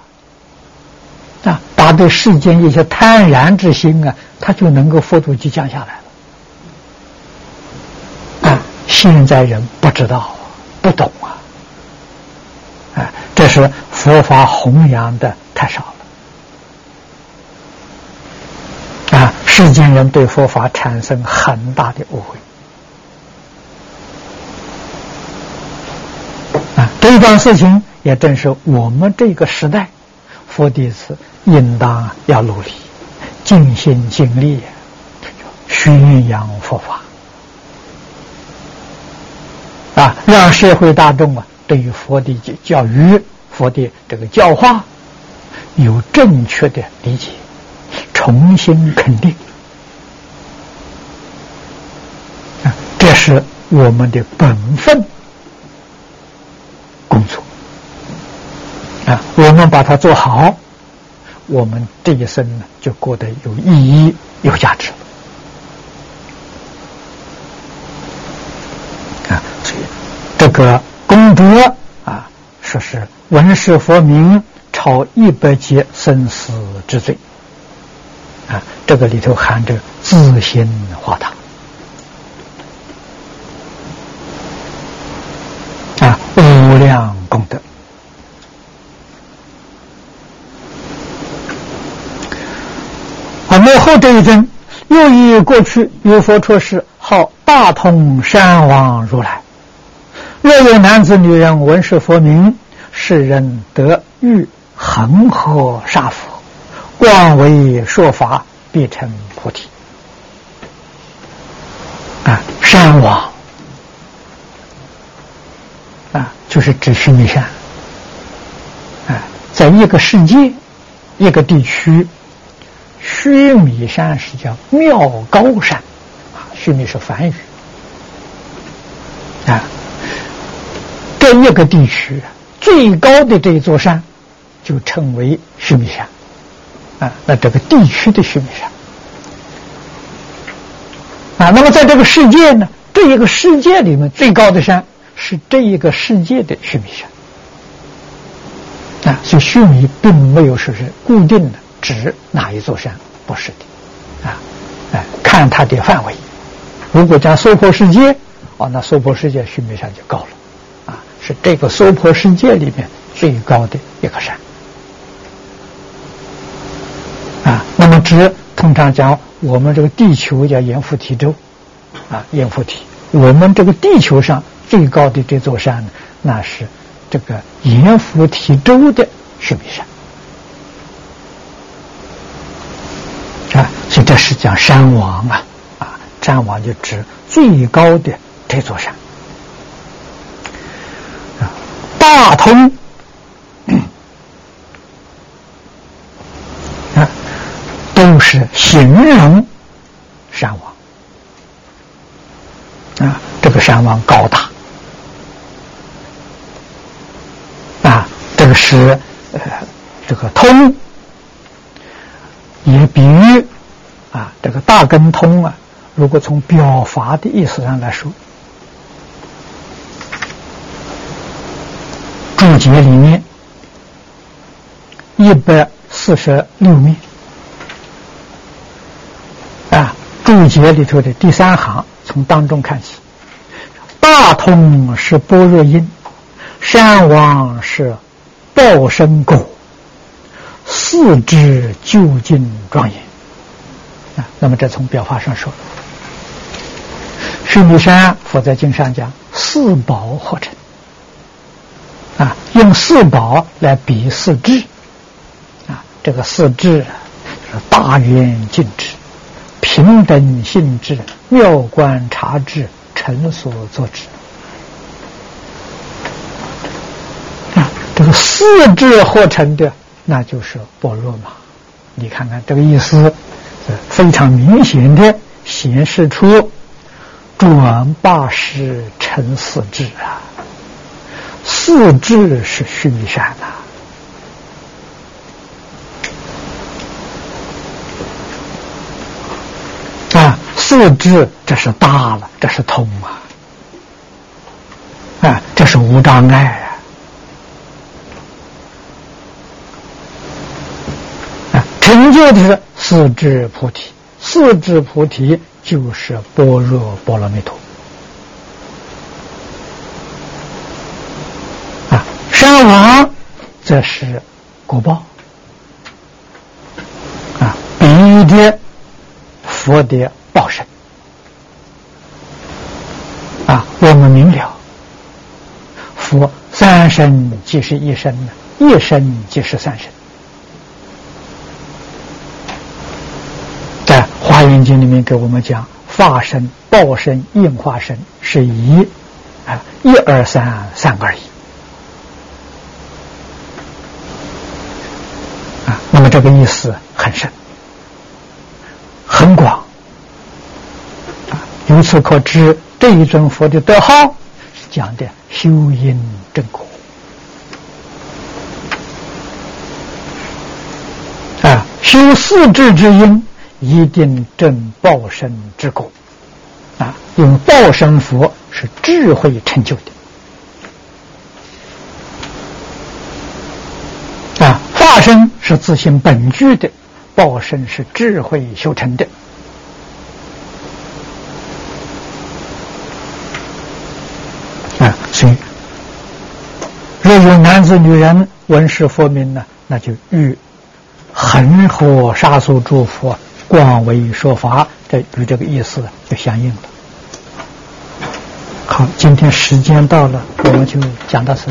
啊，把对世间一些贪婪之心啊，他就能够佛度就降下来了。啊，现在人不知道，不懂啊，啊，这是佛法弘扬的太少了，啊，世间人对佛法产生很大的误会。这桩事情也正是我们这个时代佛弟子应当要努力、尽心尽力宣扬佛法啊，让社会大众啊对于佛的教育、佛的这个教化有正确的理解，重新肯定，这是我们的本分。工作啊，我们把它做好，我们这一生呢就过得有意义、有价值啊。所以这个功德啊，说是闻是佛名，超一百劫生死之罪啊。这个里头含着自心化他。无量功德。啊，幕后这一尊，又以过去有佛出世，号大通山王如来。若有男子、女人闻是佛名，世人得遇恒河沙佛，广为说法，必成菩提。啊，山王。就是指须弥山，啊，在一个世界、一个地区，须弥山是叫妙高山，啊，须弥是梵语，啊，这一个地区最高的这一座山，就称为须弥山，啊，那这个地区的须弥山，啊，那么在这个世界呢，这一个世界里面最高的山。是这一个世界的须弥山啊，所以须弥并没有说是固定的指哪一座山，不是的。啊，哎，看它的范围。如果讲娑婆世界，哦，那娑婆世界须弥山就高了。啊，是这个娑婆世界里面最高的一个山。啊。那么指通常讲我们这个地球叫阎浮提洲啊，阎浮提。我们这个地球上最高的这座山呢，那是这个阎浮提州的须弥山啊，所以这是讲山王啊啊，山王就指最高的这座山。啊，大通。都是形容山王。啊，这个山王高大啊，这个是呃，这个通也比喻啊，这个大根通啊，如果从表法的意思上来说，注解里面一百四十六面啊。注解里头的第三行，从当中看起，大通是般若音，山王是报身果，四肢究竟庄严啊。那么这从表法上说，须弥山佛在经上讲四宝合成啊，用四宝来比四智啊，这个四智是大圆净智。平等性质、妙观察智、成所作智四智合成的，那就是般若嘛。你看看这个意思，非常明显的显示出转八识成四智啊，四智是须弥山呐。四智，这是大了，这是通啊！啊，这是无障碍啊！啊，成就的是四智菩提，四智菩提就是般若波罗蜜多啊！山王则是果报啊，比喻的佛的。报身啊，我们明了，佛三身即是一身，一身即是三身。在《华严经》里面给我们讲，化身、报身、应化身是一啊，一二三三个而已啊。那么这个意思很深，很广。由此可知，这一尊佛的德号是讲的修因正果啊，修四智之因，一定正报身之果啊。用报身佛是智慧成就的啊，化身是自性本具的，报身是智慧修成的。啊所以，若有男子、女人闻是佛名呢，那就欲恒河沙数诸佛广为说法，这与这个意思就相应了。好，今天时间到了，我们就讲到此。